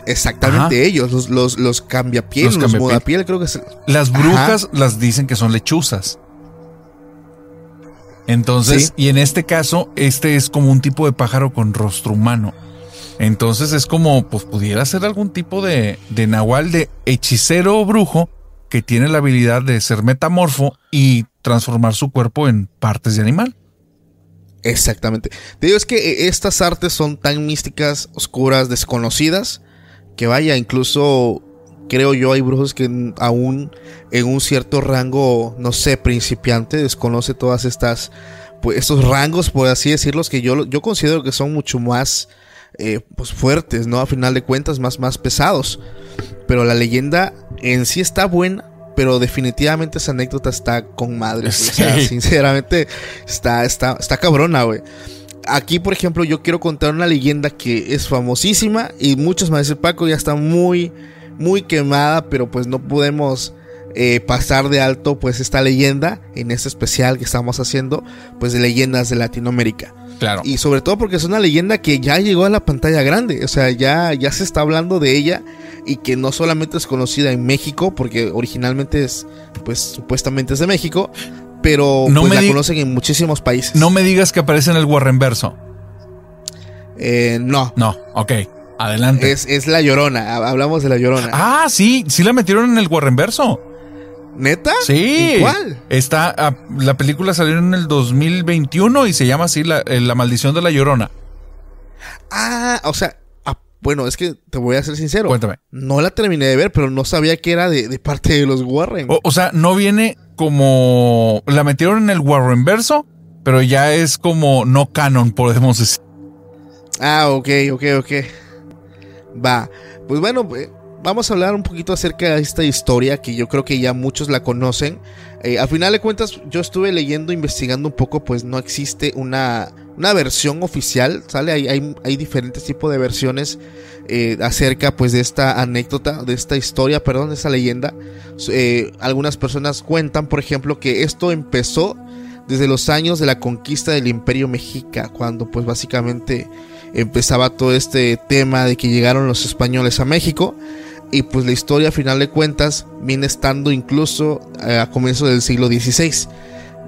Exactamente ellos, los, los, los cambiapiel, los, mudapiel, creo que es. Las brujas las dicen que son lechuzas. Entonces, y en este caso, este es como un tipo de pájaro con rostro humano. Entonces es como, pues pudiera ser algún tipo de, de nahual de hechicero o brujo que tiene la habilidad de ser metamorfo y transformar su cuerpo en partes de animal. Exactamente. Te digo, es que eh, estas artes son tan místicas, oscuras, desconocidas, que vaya, incluso creo yo hay brujos que aún en un cierto rango, no sé, principiante, desconoce todas estas, pues estos rangos, por así decirlos, que yo, yo considero que son mucho más eh, pues fuertes, ¿no? A final de cuentas, más, más pesados. Pero la leyenda en sí está buena, pero definitivamente esa anécdota está con madre. O sea, sinceramente, está, está, está cabrona, güey. Aquí, por ejemplo, yo quiero contar una leyenda que es famosísima y muchos me dicen, Paco, ya está muy, muy quemada, pero pues no podemos eh, pasar de alto pues esta leyenda en este especial que estamos haciendo, pues de leyendas de Latinoamérica. Claro. Y sobre todo porque es una leyenda que ya llegó a la pantalla grande, o sea, ya, ya se está hablando de ella y que no solamente es conocida en México, porque originalmente es, pues supuestamente es de México, pero No pues, me la conocen en muchísimos países. No me digas que aparece en el Warren verso. Eh, no, No, ok. Adelante. es, es la llorona, ha- hablamos de la llorona. Ah, sí, sí la metieron en el Warren verso. ¿Neta? Sí. ¿En ¿Cuál? Está, la película salió en el 2021 y se llama así la, eh, la maldición de la llorona. Ah, o sea, ah, bueno, es que te voy a ser sincero. Cuéntame. No la terminé de ver, pero no sabía que era de, de parte de los Warren. O, o sea, no viene como. La metieron en el Warren verso, pero ya es como no canon, podemos decir. Ah, ok, ok, ok. Va. Pues bueno, eh, vamos a hablar un poquito acerca de esta historia que yo creo que ya muchos la conocen. Eh, al final de cuentas, yo estuve leyendo, investigando un poco, pues no existe una, una versión oficial, ¿sale? Hay, hay, hay diferentes tipos de versiones eh, acerca pues de esta anécdota, de esta historia, perdón, de esta leyenda. Eh, algunas personas cuentan, por ejemplo, que esto empezó desde los años de la conquista del imperio mexica, cuando pues básicamente empezaba todo este tema de que llegaron los españoles a México y pues la historia a final de cuentas viene estando incluso eh, a comienzos del siglo XVI.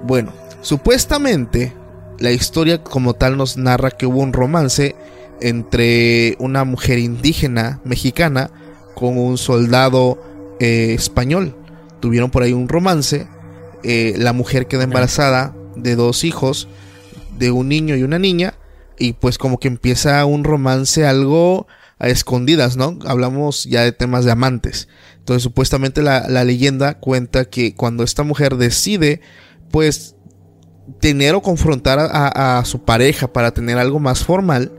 Bueno, supuestamente la historia como tal nos narra que hubo un romance entre una mujer indígena mexicana con un soldado eh, español. Tuvieron por ahí un romance. eh, la mujer queda embarazada de dos hijos, de un niño y una niña. Y pues como que empieza un romance algo a escondidas, ¿no? Hablamos ya de temas de amantes. Entonces supuestamente la, la leyenda cuenta que cuando esta mujer decide pues tener o confrontar a, a su pareja para tener algo más formal,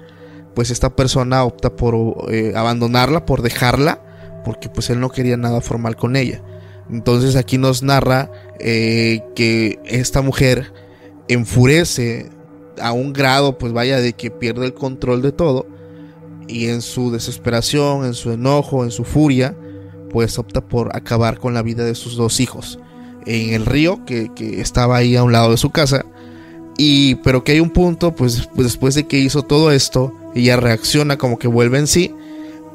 pues esta persona opta por eh, abandonarla, por dejarla, porque pues él no quería nada formal con ella. Entonces aquí nos narra eh, que esta mujer enfurece a un grado, pues vaya, de que pierde el control de todo. Y en su desesperación, en su enojo, en su furia, pues opta por acabar con la vida de sus dos hijos. En el río, que, que estaba ahí a un lado de su casa. Y, pero que hay un punto, pues, pues después de que hizo todo esto, ella reacciona como que vuelve en sí.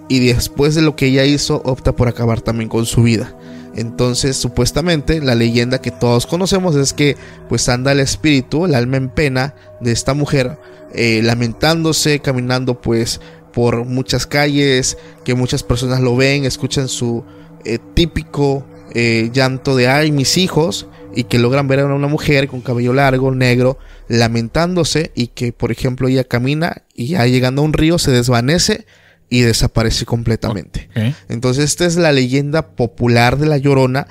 Y después de lo que ella hizo, opta por acabar también con su vida. Entonces, supuestamente, la leyenda que todos conocemos es que pues anda el espíritu, el alma en pena de esta mujer, eh, lamentándose, caminando pues por muchas calles, que muchas personas lo ven, escuchan su eh, típico eh, llanto de ay, mis hijos, y que logran ver a una mujer con cabello largo, negro, lamentándose, y que por ejemplo ella camina y ya llegando a un río se desvanece y desaparece completamente. Entonces esta es la leyenda popular de la Llorona,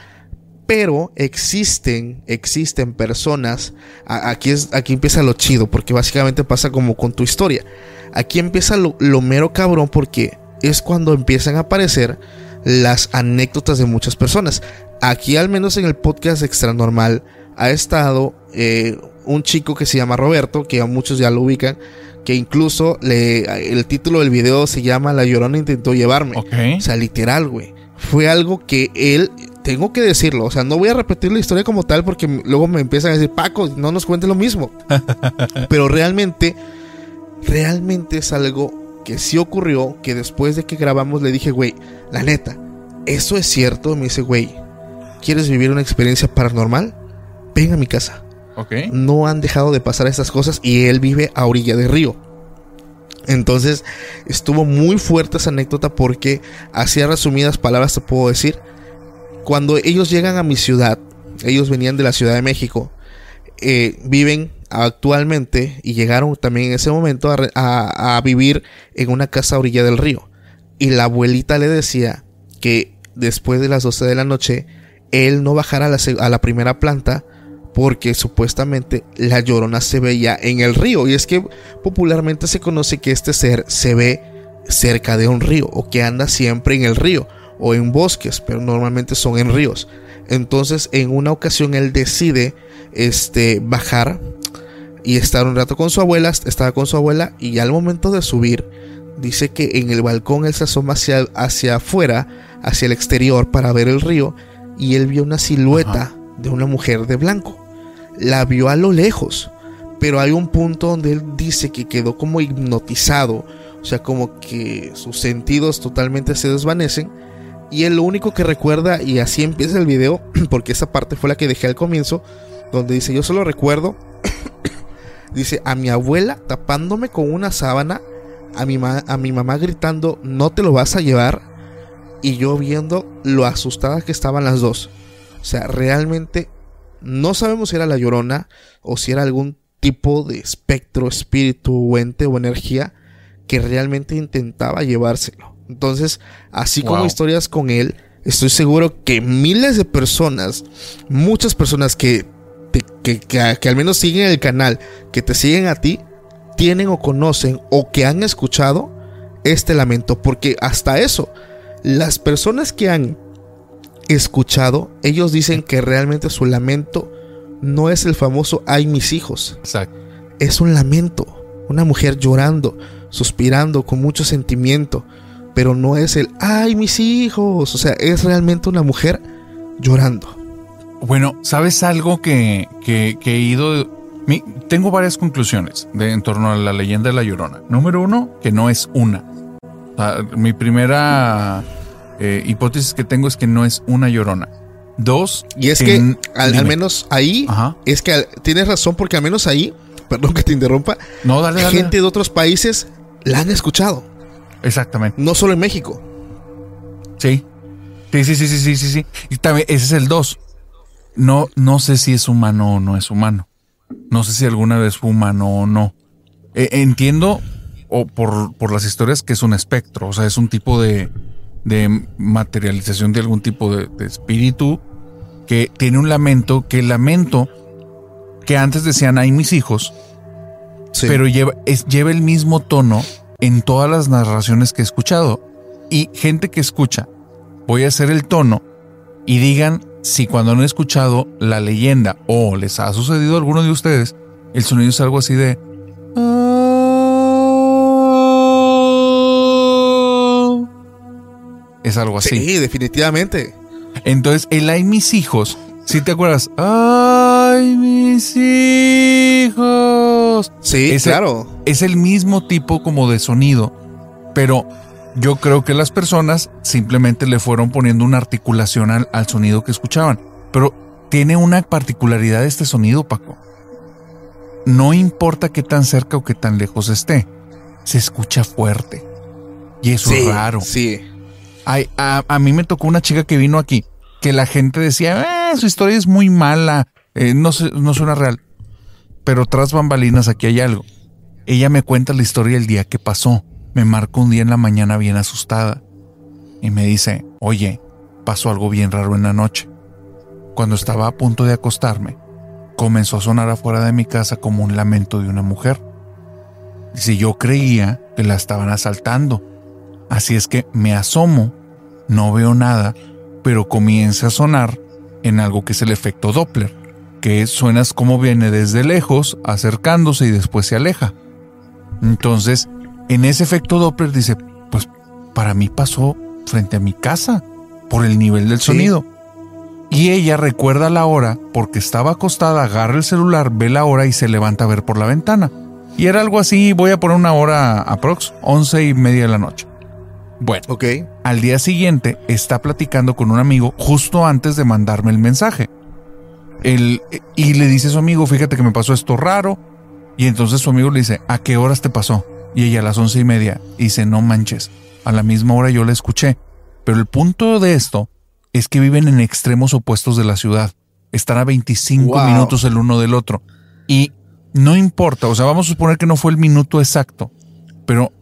pero existen, existen personas, a- aquí, es, aquí empieza lo chido, porque básicamente pasa como con tu historia. Aquí empieza lo, lo mero cabrón porque es cuando empiezan a aparecer las anécdotas de muchas personas. Aquí al menos en el podcast Extra Normal ha estado eh, un chico que se llama Roberto, que a muchos ya lo ubican, que incluso le, el título del video se llama La Llorona intentó llevarme. O sea, literal, güey. Fue algo que él, tengo que decirlo, o sea, no voy a repetir la historia como tal porque luego me empiezan a decir, Paco, no nos cuentes lo mismo. [laughs] Pero realmente, realmente es algo que sí ocurrió, que después de que grabamos le dije, güey, la neta, ¿eso es cierto? Me dice, güey, ¿quieres vivir una experiencia paranormal? Ven a mi casa Ok. no han dejado de pasar estas cosas y él vive a orilla de río. Entonces estuvo muy fuerte esa anécdota porque, así a resumidas palabras te puedo decir, cuando ellos llegan a mi ciudad, ellos venían de la Ciudad de México, eh, viven actualmente y llegaron también en ese momento a, vivir en una casa a orilla del río. Y la abuelita le decía que después de las 12 de la noche él no bajara a la, a la primera planta porque supuestamente la llorona se veía en el río. Y es que popularmente se conoce que este ser se ve cerca de un río o que anda siempre en el río o en bosques, pero normalmente son en ríos. Entonces en una ocasión él decide este, bajar y estar un rato con su abuela, estaba con su abuela y al momento de subir dice que en el balcón él se asoma hacia, hacia afuera, hacia el exterior para ver el río y él vio una silueta de una mujer de blanco. La vio a lo lejos, pero hay un punto donde él dice que quedó como hipnotizado, o sea, como que sus sentidos totalmente se desvanecen y él lo único que recuerda, y así empieza el video, [clears throat] porque esa parte fue la que dejé al comienzo, donde dice, yo solo recuerdo, [clears throat] dice, a mi abuela tapándome con una sábana, a mi, a mi mamá gritando, no te lo vas a llevar, y yo viendo lo asustadas que estaban las dos. O sea, realmente no sabemos si era la llorona o si era algún tipo de espectro, espíritu, ente o energía que realmente intentaba llevárselo. Entonces, así como historias con él, estoy seguro que miles de personas, muchas personas que, que, que, al menos siguen el canal, que te siguen a ti, tienen o conocen o que han escuchado este lamento. Porque hasta eso, las personas que han escuchado, ellos dicen que realmente su lamento no es el famoso ay mis hijos. Exacto. Es un lamento. Una mujer llorando, suspirando con mucho sentimiento pero no es el, ay, mis hijos, o sea, es realmente una mujer llorando. Bueno, ¿sabes algo que, que, he ido... tengo varias conclusiones de, en torno a la leyenda de la Llorona. Número uno, que no es una. mi primera eh, hipótesis que tengo es que no es una Llorona. Dos. Y es que, al, menos ahí, es que tienes razón porque al menos ahí, [laughs] perdón que te interrumpa, no, dale, gente de otros países la han escuchado. Exactamente. No solo en México. Sí. Sí, sí, sí, sí, sí, sí. Y también, ese es el 2. No, no sé si es humano o no es humano. No sé si alguna vez fue humano o no. E, entiendo, o por, por, las historias, que es un espectro. O sea, es un tipo de, de materialización de algún tipo de, espíritu que tiene un lamento, que el lamento que antes decían hay mis hijos, pero lleva, es, lleva el mismo tono en todas las narraciones que he escuchado. Y gente que escucha, voy a hacer el tono y digan si cuando han escuchado la leyenda o les ha sucedido a alguno de ustedes, el sonido es algo así de... Es algo así. Sí, definitivamente. Entonces, el ay mis hijos, si te acuerdas, ay mis hijos. Sí, claro es el mismo tipo como de sonido, pero yo creo que las personas simplemente le fueron poniendo una articulación al, sonido que escuchaban. Pero tiene una particularidad este sonido, Paco. No importa qué tan cerca o qué tan lejos esté, se escucha fuerte. Y eso es raro. Sí. a, mí me tocó una chica que vino aquí, que la gente decía, eh, su historia es muy mala, eh, no, no suena real. Pero tras bambalinas aquí hay algo. Ella me cuenta la historia del día que pasó. Me marcó un día en la mañana bien asustada y me dice, oye, pasó algo bien raro en la noche. Cuando estaba a punto de acostarme, comenzó a sonar afuera de mi casa como un lamento de una mujer. Si yo creía que la estaban asaltando. Así es que me asomo, no veo nada, pero comienza a sonar en algo que es el efecto Doppler, que suenas como viene desde lejos, acercándose y después se aleja. Entonces, en ese efecto Doppler dice, pues para mí pasó frente a mi casa por el nivel del sonido. Y ella recuerda la hora porque estaba acostada, agarra el celular, ve la hora y se levanta a ver por la ventana. Y era algo así, voy a poner una hora aprox, once y media de la noche. Bueno, okay. al día siguiente está platicando con un amigo justo antes de mandarme el mensaje. y le dice a su amigo, fíjate que me pasó esto raro, y entonces su amigo le dice, ¿a qué horas te pasó? Y ella a las once y media dice, no manches, a la misma hora yo la escuché. Pero el punto de esto es que viven en extremos opuestos de la ciudad. Están a 25 minutos el uno del otro. Y no importa, o sea, vamos a suponer que no fue el minuto exacto, pero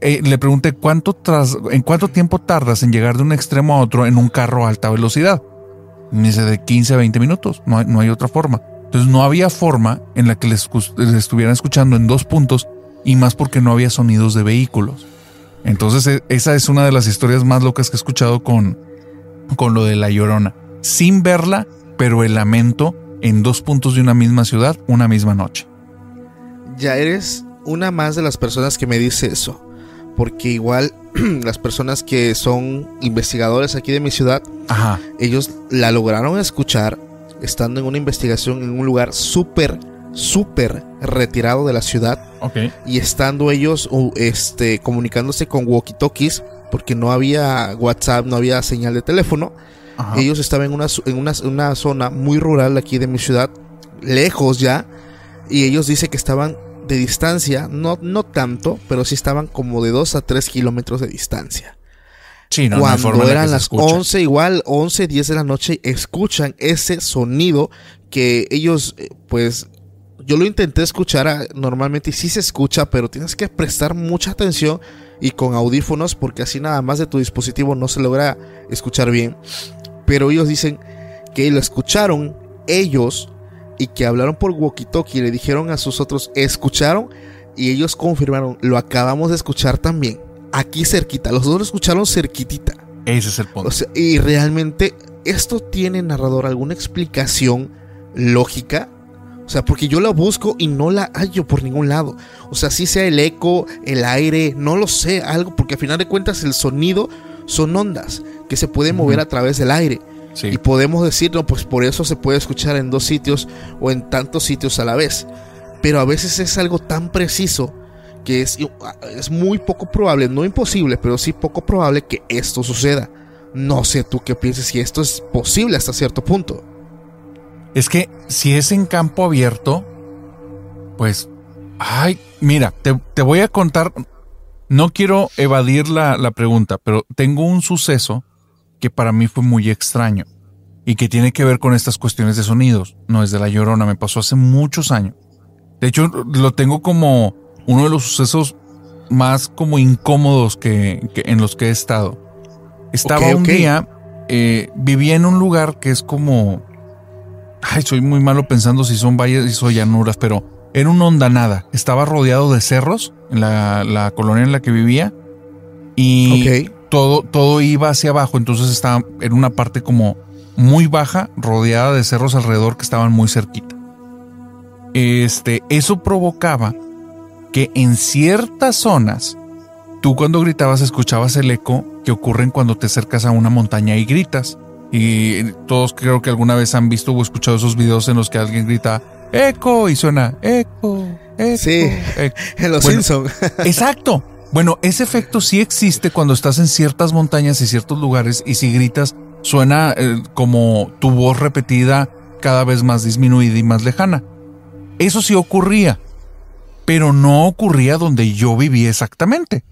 eh, le pregunté cuánto tras, en cuánto tiempo tardas en llegar de un extremo a otro en un carro a alta velocidad. me dice de 15 a 20 minutos, no hay, no hay otra forma. Entonces no había forma en la que les, estuvieran escuchando en dos puntos y más porque no había sonidos de vehículos. Entonces e, esa es una de las historias más locas que he escuchado con, con lo de la llorona. Sin verla, pero el lamento en dos puntos de una misma ciudad, una misma noche. Ya eres una más de las personas que me dice eso porque igual [clears throat] las personas que son investigadores aquí de mi ciudad, ellos la lograron escuchar estando en una investigación en un lugar súper, súper retirado de la ciudad. Y estando ellos este, comunicándose con walkie-talkies, porque no había WhatsApp, no había señal de teléfono. Ellos estaban en, una, en una, una zona muy rural aquí de mi ciudad, lejos ya. Y ellos dicen que estaban de distancia, no, no tanto, pero sí estaban como de 2 a 3 kilómetros de distancia. Sí, no, Cuando eran las 11, igual 11, 10 de la noche, escuchan ese sonido que ellos, eh, pues, yo lo intenté escuchar normalmente y sí se escucha, pero tienes que prestar mucha atención y con audífonos porque así nada más de tu dispositivo no se logra escuchar bien. Pero ellos dicen que lo escucharon ellos y que hablaron por walkie-talkie y le dijeron a sus otros, escucharon y ellos confirmaron, lo acabamos de escuchar también, aquí cerquita, los dos lo escucharon cerquitita. Ese es el punto. y realmente, ¿esto tiene, narrador, alguna explicación lógica? O sea, porque yo la busco y no la hallo por ningún lado. O sea, si sea el eco, el aire, no lo sé, algo, porque al final de cuentas el sonido son ondas que se pueden mover a través del aire. Y podemos decir, no, pues por eso se puede escuchar en dos sitios o en tantos sitios a la vez. Pero a veces es algo tan preciso que es, es muy poco probable, no imposible, pero sí poco probable que esto suceda. No sé tú qué piensas si esto es posible hasta cierto punto. Es que si es en campo abierto, pues, ay, mira, te, voy a contar, no quiero evadir la, la pregunta, pero tengo un suceso que para mí fue muy extraño y que tiene que ver con estas cuestiones de sonidos. No es de la llorona, me pasó hace muchos años. De hecho, lo tengo como uno de los sucesos más como incómodos que, en los que he estado. Estaba un día, eh, vivía en un lugar que es como... Ay, soy muy malo pensando si son valles o llanuras, pero era una hondanada. Estaba rodeado de cerros en la, la colonia en la que vivía. Y todo, todo iba hacia abajo, entonces estaba en una parte como muy baja, rodeada de cerros alrededor que estaban muy cerquita. Este, eso provocaba que en ciertas zonas, tú cuando gritabas escuchabas el eco que ocurren cuando te acercas a una montaña y gritas. Y todos creo que alguna vez han visto o escuchado esos videos en los que alguien grita eco y suena eco, eco. Sí, [laughs] en los Simpsons. [laughs] exacto. Bueno, ese efecto sí existe cuando estás en ciertas montañas y ciertos lugares y si gritas suena eh, como tu voz repetida cada vez más disminuida y más lejana. Eso sí ocurría, pero no ocurría donde yo vivía exactamente.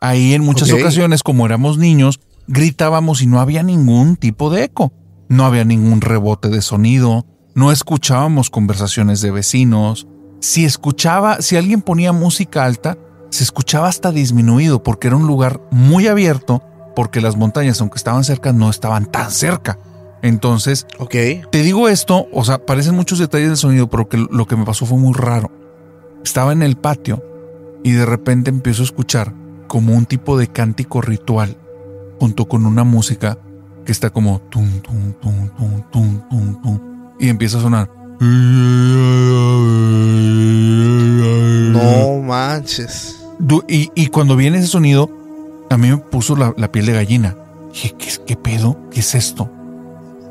Ahí en muchas ocasiones, como éramos niños, gritábamos y no había ningún tipo de eco. No había ningún rebote de sonido, no escuchábamos conversaciones de vecinos. Si escuchaba, si alguien ponía música alta, se escuchaba hasta disminuido porque era un lugar muy abierto, porque las montañas, aunque estaban cerca, no estaban tan cerca. Entonces, okay. te digo esto, o sea, parecen muchos detalles del sonido, pero que lo que me pasó fue muy raro. Estaba en el patio y de repente empiezo a escuchar como un tipo de cántico ritual, junto con una música que está como tum, tum, tum, tum, tum, tum, tum, y empieza a sonar. No manches. Y, cuando viene ese sonido, a mí me puso la, piel de gallina. Dije, ¿qué, ¿qué, pedo? ¿Qué es esto?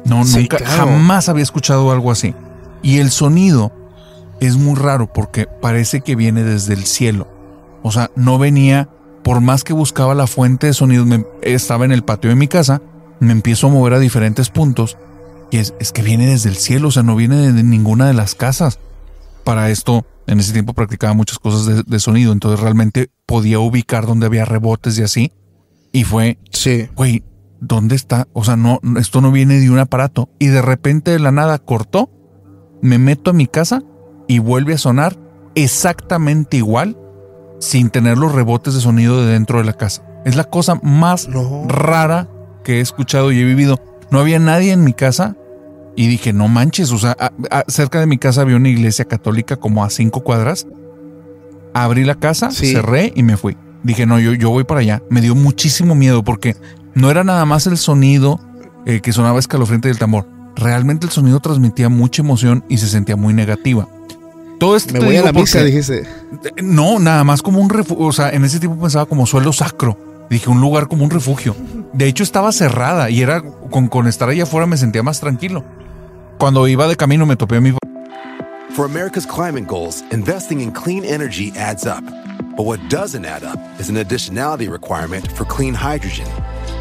No, nunca, jamás había escuchado algo así. Y el sonido es muy raro porque parece que viene desde el cielo. O sea, no venía, por más que buscaba la fuente de sonido, estaba en el patio de mi casa, me empiezo a mover a diferentes puntos y es, es que viene desde el cielo, o sea, no viene de ninguna de las casas. Para esto en ese tiempo practicaba muchas cosas de, sonido, entonces realmente podía ubicar donde había rebotes y así. Y fue, sí. güey, ¿dónde está? O sea, no, esto no viene de un aparato. Y de repente de la nada cortó, me meto a mi casa y vuelve a sonar exactamente igual sin tener los rebotes de sonido de dentro de la casa. Es la cosa más No. rara que he escuchado y he vivido. No había nadie en mi casa y dije, no manches, o sea, a- a- cerca de mi casa había una iglesia católica como a cinco cuadras. Abrí la casa, Sí. cerré y me fui. Dije, no, yo, yo voy para allá. Me dio muchísimo miedo porque no era nada más el sonido eh, que sonaba escalofriante del tambor. Realmente el sonido transmitía mucha emoción y se sentía muy negativa. Todo esto Me voy a la misa, dijiste. no, nada más como un refugio. O sea, en ese tiempo pensaba como suelo sacro. Dije, un lugar como un refugio. De hecho, estaba cerrada y era con, con estar allá afuera me sentía más tranquilo. Cuando iba de camino me topé a mi For America's climate goals, investing in clean energy adds up. But what doesn't add up is an additionality requirement for clean hydrogen.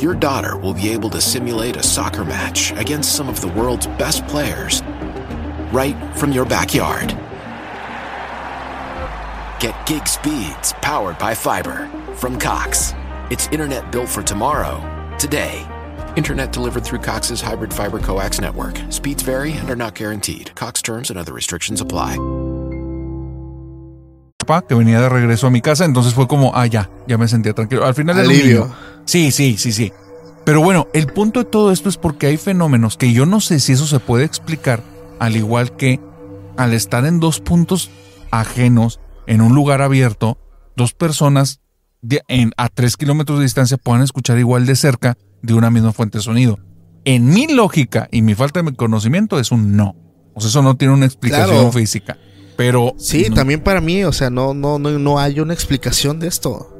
your daughter will be able to simulate a soccer match against some of the world's best players right from your backyard. Get gig speeds powered by fiber from Cox. It's internet built for tomorrow, today. Internet delivered through Cox's hybrid fiber coax network. Speeds vary and are not guaranteed. Cox terms and other restrictions apply. papá que venía de regreso a mi casa, entonces fue como, ah, ya, ya me sentía tranquilo. Al final era un Alivio. niño. Sí, sí, sí, sí. Pero bueno, el punto de todo esto es porque hay fenómenos que yo no sé si eso se puede explicar, al igual que al estar en dos puntos ajenos, en un lugar abierto, dos personas de- en, a tres kilómetros de distancia puedan escuchar igual de cerca de una misma fuente de sonido. En mi lógica y mi falta de conocimiento es un no. O sea, eso no tiene una explicación Claro. física. Pero Sí, no- también para mí, o sea, no, no, no, no hay una explicación de esto.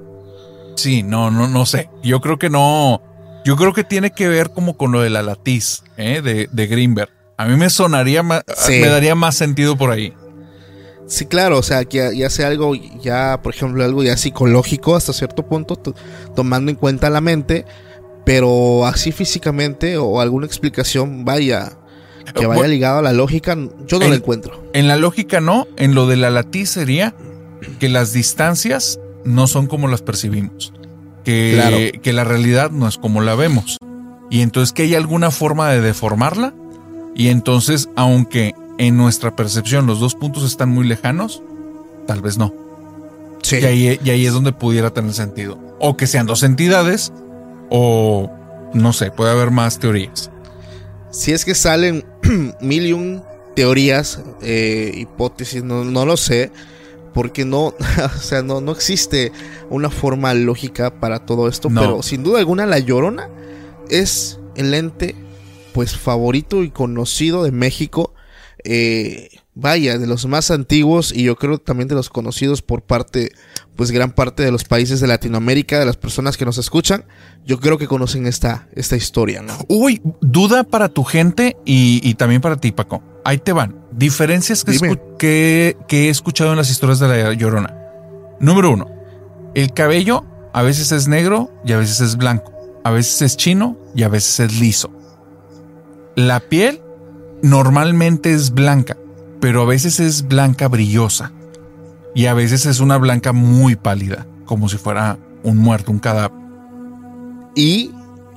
Sí, no, no, no sé. Yo creo que no. Yo creo que tiene que ver como con lo de la latiz ¿eh? de, de Greenberg. A mí me sonaría más, Sí. me daría más sentido por ahí. Sí, claro, o sea, que ya, ya sea algo, ya, por ejemplo, algo ya psicológico hasta cierto punto, to- tomando en cuenta la mente, pero así físicamente o alguna explicación, vaya, que vaya ligado a la lógica, yo no En- la encuentro. En la lógica no, en lo de la latiz sería que las distancias no son como las percibimos. Que, Claro. que la realidad no es como la vemos. Y entonces que hay alguna forma de deformarla. Y entonces, aunque en nuestra percepción los dos puntos están muy lejanos, tal vez no. Sí. Y ahí, y ahí es donde pudiera tener sentido. O que sean dos entidades, o no sé, puede haber más teorías. Si es que salen [clears throat] mil y un teorías, eh, hipótesis, no, no lo sé, porque no, [laughs] o sea, no, no existe una forma lógica para todo esto, No. pero sin duda alguna la Llorona es el ente pues favorito y conocido de México, eh, vaya, de los más antiguos y yo creo también de los conocidos por parte, pues gran parte de los países de Latinoamérica, de las personas que nos escuchan, yo creo que conocen esta, esta historia, ¿no? Uy, duda para tu gente y, y también para ti, Paco. Ahí te van. Diferencias que, que he escuchado en las historias de la Llorona. Número uno, el cabello a veces es negro y a veces es blanco. A veces es chino y a veces es liso. La piel normalmente es blanca, pero a veces es blanca brillosa. Y a veces es una blanca muy pálida, como si fuera un muerto, un cadáver. Y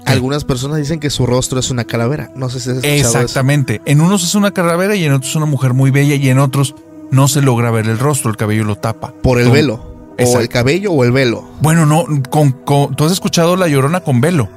algunas personas dicen que su rostro es una calavera. No sé si has eso. Exactamente. En unos es una calavera y en otros es una mujer muy bella y en otros no se logra ver el rostro, el cabello lo tapa. Por el Con- velo. O el cabello o el velo. Bueno, no, con, con- tú has escuchado la llorona con velo.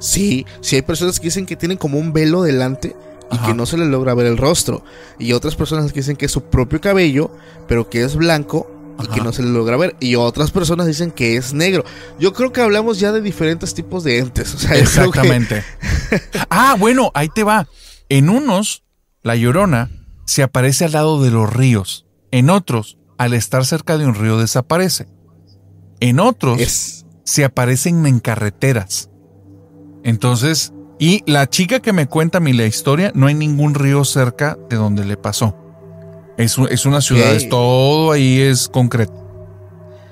Sí, sí hay personas que dicen que tienen como un velo delante y Ajá. que no se les logra ver el rostro. Y otras personas que dicen que es su propio cabello, pero que es blanco y Ajá. que no se le logra ver. Y otras personas dicen que es negro. Yo creo que hablamos ya de diferentes tipos de entes. O sea, yo creo que- Exactamente. [laughs] ah, bueno, ahí te va. En unos, la llorona se aparece al lado de los ríos. En otros, al estar cerca de un río desaparece. En otros, es se aparecen en carreteras. Entonces, y la chica que me cuenta a mí la historia, no hay ningún río cerca de donde le pasó. Es, es una ciudad, es todo ahí es concreto.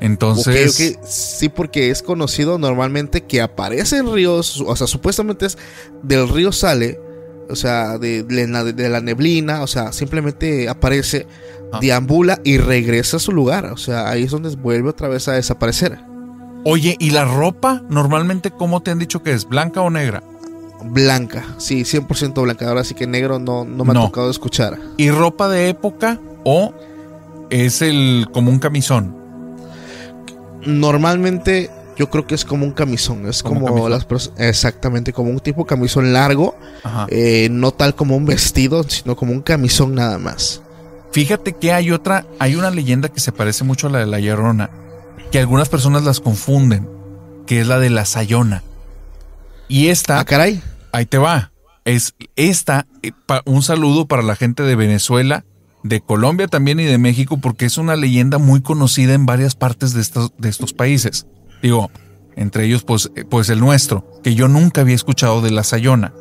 Entonces. Sí, porque es conocido normalmente que aparece en ríos, o sea, supuestamente es del río sale, o sea, de, de la, de la neblina, o sea, simplemente aparece, Ah. deambula y regresa a su lugar, o sea, ahí es donde vuelve otra vez a desaparecer. oye, ¿y la ropa normalmente cómo te han dicho que es? ¿Blanca o negra? Blanca, sí, 100% blanca, ahora sí que negro no, no me ha No. tocado escuchar. ¿Y ropa de época o es el como un camisón? Normalmente yo creo que es como un camisón, es Como como, camisón. las exactamente como un tipo camisón largo, eh, no tal como un vestido, sino como un camisón nada más. Fíjate que hay otra, hay una leyenda que se parece mucho a la de la Llorona, que algunas personas las confunden, que es la de la Sayona. Y esta, Ah, caray. Ahí te va, es esta, eh, un saludo para la gente de Venezuela, de Colombia también y de México, porque es una leyenda muy conocida en varias partes de estos, de estos países. Digo, entre ellos pues, eh, pues el nuestro, que yo nunca había escuchado de la Sayona.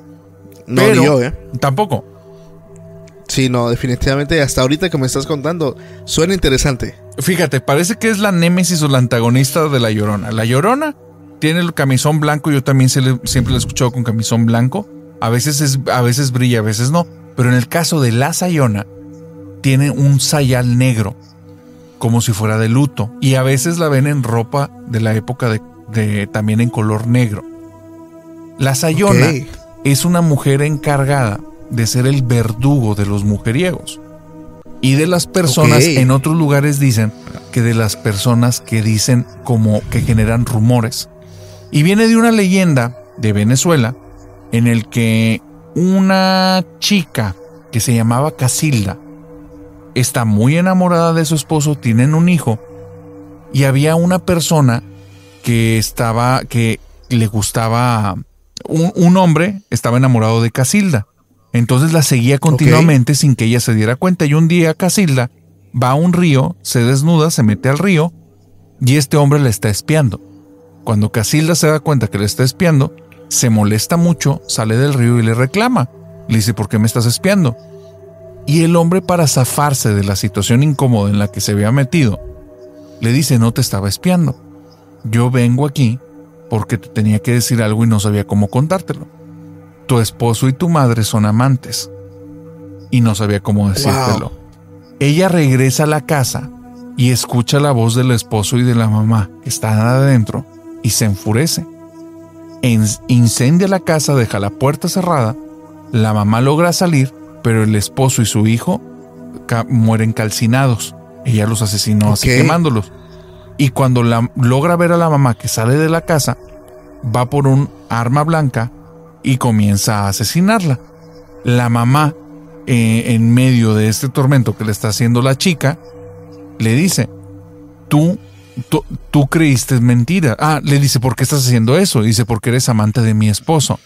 No Pero- ni yo, ¿eh? Tampoco. Sí, no, definitivamente hasta ahorita que me estás contando, suena interesante. Fíjate, parece que es la némesis o la antagonista de la Llorona. La Llorona tiene el camisón blanco, yo también se le- siempre la he escuchado con camisón blanco. A veces, es, a veces brilla, a veces no. Pero en el caso de la Sayona, tiene un sayal negro, como si fuera de luto. Y a veces la ven en ropa de la época de, de- también en color negro. La Sayona es una mujer encargada de ser el verdugo de los mujeriegos. Y de las personas, en otros lugares dicen que de las personas que dicen como que generan rumores. Y viene de una leyenda de Venezuela en el que una chica que se llamaba Casilda está muy enamorada de su esposo, tienen un hijo y había una persona que estaba que le gustaba un, un hombre estaba enamorado de Casilda. Entonces la seguía continuamente sin que ella se diera cuenta. Y un día Casilda va a un río, se desnuda, se mete al río y este hombre la está espiando. Cuando Casilda se da cuenta que le está espiando, se molesta mucho, sale del río y le reclama. Le dice, ¿por qué me estás espiando? Y el hombre para zafarse de la situación incómoda en la que se había metido, le dice, no te estaba espiando. Yo vengo aquí porque te tenía que decir algo y no sabía cómo contártelo. Tu esposo y tu madre son amantes. Y no sabía cómo decírtelo. Ella regresa a la casa y escucha la voz del esposo y de la mamá que están adentro y se enfurece. En- incendia la casa, deja la puerta cerrada. La mamá logra salir, pero el esposo y su hijo mueren calcinados. Ella los asesinó así quemándolos. Y cuando la, logra ver a la mamá que sale de la casa, va por un arma blanca y comienza a asesinarla. La mamá, eh, en medio de este tormento que le está haciendo la chica, le dice, tú, tú, tú creíste mentira. Ah, le dice, ¿por qué estás haciendo eso? Dice, porque eres amante de mi esposo.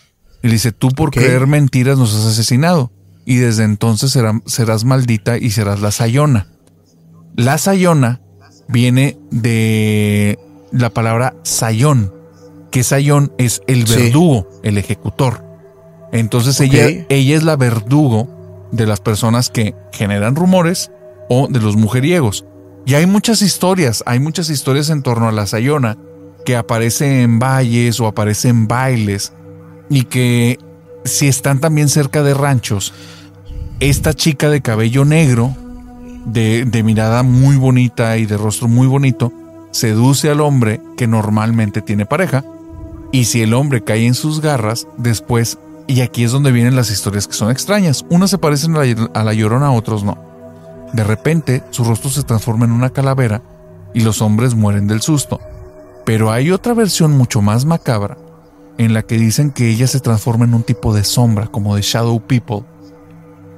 Y le dice, tú por creer mentiras nos has asesinado. Y desde entonces será- serás maldita y serás la sayona. La sayona viene de la palabra sayón, que sayón es el Sí. verdugo, el ejecutor. Entonces ella, ella es la verdugo de las personas que generan rumores o de los mujeriegos. Y hay muchas historias, hay muchas historias en torno a la sayona que aparece en valles o aparece en bailes y que si están también cerca de ranchos, esta chica de cabello negro, de, mirada muy bonita y de rostro muy bonito, seduce al hombre que normalmente tiene pareja y si el hombre cae en sus garras, después, y aquí es donde vienen las historias que son extrañas, unas se parecen a la, a la llorona, otros no. De repente, su rostro se transforma en una calavera y los hombres mueren del susto. Pero hay otra versión mucho más macabra en la que dicen que ella se transforma en un tipo de sombra, como de Shadow People,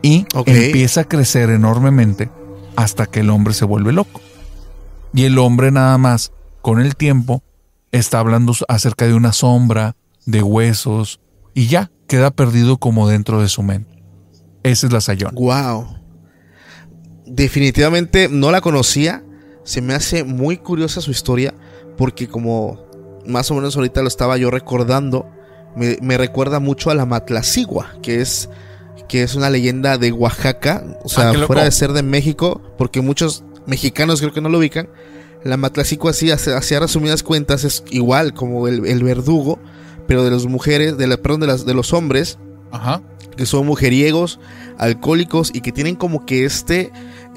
y empieza a crecer enormemente hasta que el hombre se vuelve loco. Y el hombre nada más, con el tiempo, está hablando acerca de una sombra, de huesos, y ya queda perdido como dentro de su mente. Esa es la Sayona. Wow. Definitivamente no la conocía. Se me hace muy curiosa su historia. Porque como más o menos ahorita lo estaba yo recordando. Me, me recuerda mucho a la Matlacigua. Que es. Que es una leyenda de Oaxaca. O sea, Ah, fuera de ser de México. Porque muchos mexicanos creo que no lo ubican. La Matlacigua así, hacia resumidas cuentas, es igual como el, verdugo, pero de las mujeres, de la, perdón, de, las, de los hombres, Ajá. que son mujeriegos, alcohólicos y que tienen como que este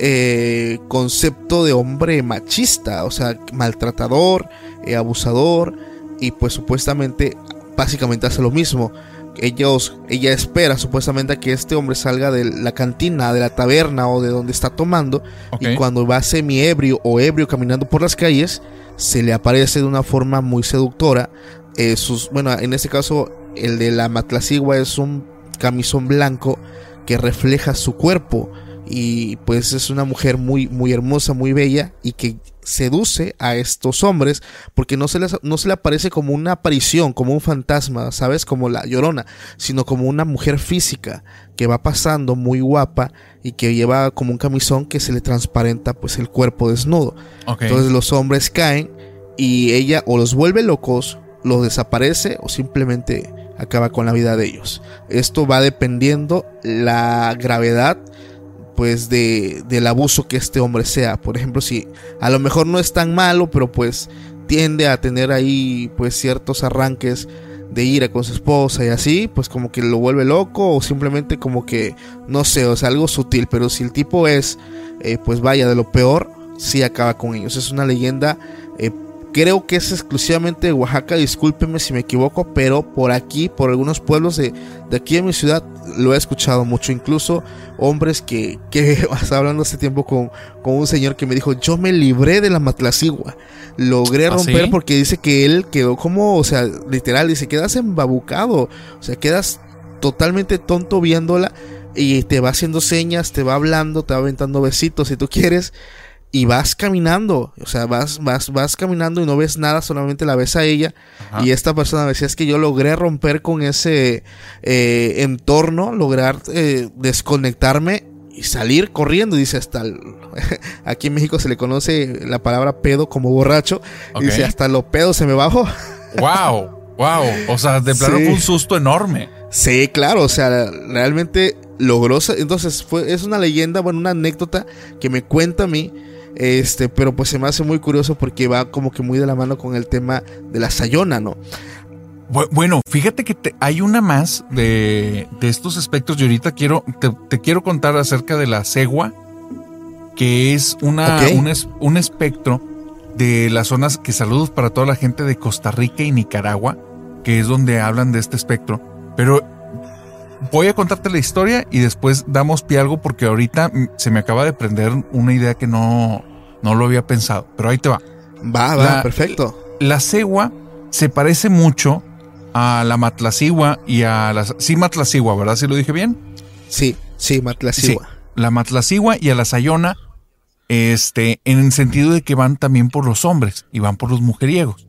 eh, concepto de hombre machista, o sea, maltratador, eh, abusador y pues supuestamente básicamente hace lo mismo. Ellos, ella espera supuestamente que este hombre salga de la cantina, de la taberna o de donde está tomando y cuando va semi ebrio o ebrio caminando por las calles, se le aparece de una forma muy seductora. Eh, sus, bueno, en este caso el de la matlacigua es un camisón blanco que refleja su cuerpo y pues es una mujer muy muy hermosa, muy bella y que seduce a estos hombres porque no se les no se le aparece como una aparición, como un fantasma, ¿sabes? Como la Llorona, sino como una mujer física que va pasando muy guapa y que lleva como un camisón que se le transparenta pues el cuerpo desnudo. Entonces los hombres caen y ella o los vuelve locos, los desaparece o simplemente acaba con la vida de ellos. Esto va dependiendo la gravedad pues de, del abuso que este hombre sea. Por ejemplo, si a lo mejor no es tan malo, pero pues tiende a tener ahí pues ciertos arranques de ira con su esposa y así, pues como que lo vuelve loco o simplemente como que, no sé, o sea, algo sutil, pero si el tipo es, eh, pues vaya, de lo peor, sí acaba con ellos. Es una leyenda eh, Creo que es exclusivamente de Oaxaca, discúlpeme si me equivoco, pero por aquí, por algunos pueblos de, aquí en mi ciudad, lo he escuchado mucho. Incluso hombres que, que [laughs] estaba hablando hace tiempo con, con, un señor que me dijo, yo me libré de la matlacigua. Logré ¿Ah, romper porque dice que él quedó como, o sea, literal, dice, quedas embabucado. O sea, quedas totalmente tonto viéndola y te va haciendo señas, te va hablando, te va aventando besitos si tú quieres y vas caminando, o sea, vas, vas, vas caminando y no ves nada, solamente la ves a ella. Y esta persona decía, es que yo logré romper con ese eh, entorno, lograr eh, desconectarme y salir corriendo. Dice, hasta [laughs] aquí en México se le conoce la palabra pedo como borracho. Dice, hasta lo pedo se me bajó. [laughs] ¡Wow! ¡Wow! O sea, de plano fue un susto enorme. Sí, claro, o sea, realmente logró. Entonces, fue, es una leyenda, bueno, una anécdota que me cuenta a mí este, pero pues se me hace muy curioso porque va como que muy de la mano con el tema de la sayona, ¿no? Bueno, fíjate que hay una más de, estos aspectos y ahorita quiero, te, quiero contar acerca de la cegua, que es una, un, un espectro de las zonas que saludos para toda la gente de Costa Rica y Nicaragua, que es donde hablan de este espectro. Pero voy a contarte la historia y después damos pie algo porque ahorita se me acaba de prender una idea que no, no lo había pensado, pero ahí te va. Va, va, perfecto. La cegua se parece mucho a la matlacigua y a la... Sí, matlacigua, ¿verdad? ¿Sí lo dije bien? Sí, sí, matlacigua. la matlacigua y a la sayona, este, en el sentido de que van también por los hombres y van por los mujeriegos.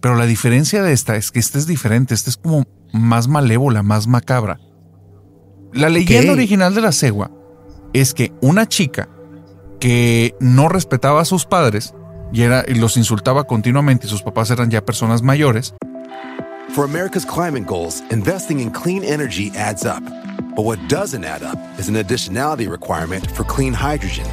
Pero la diferencia de esta es que esta es diferente, esta es como más malévola, más macabra. La leyenda original de la cegua es que una chica que no respetaba a sus padres y, era, y los insultaba continuamente y sus papás eran ya personas mayores. For America's climate goals, investing in clean energy adds up. But what doesn't add up is an additionality requirement for clean hydrogen.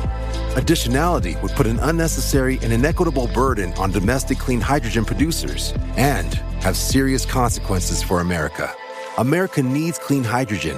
Additionality would put an unnecessary and inequitable burden on domestic clean hydrogen producers and have serious consequences for America. America needs clean hydrogen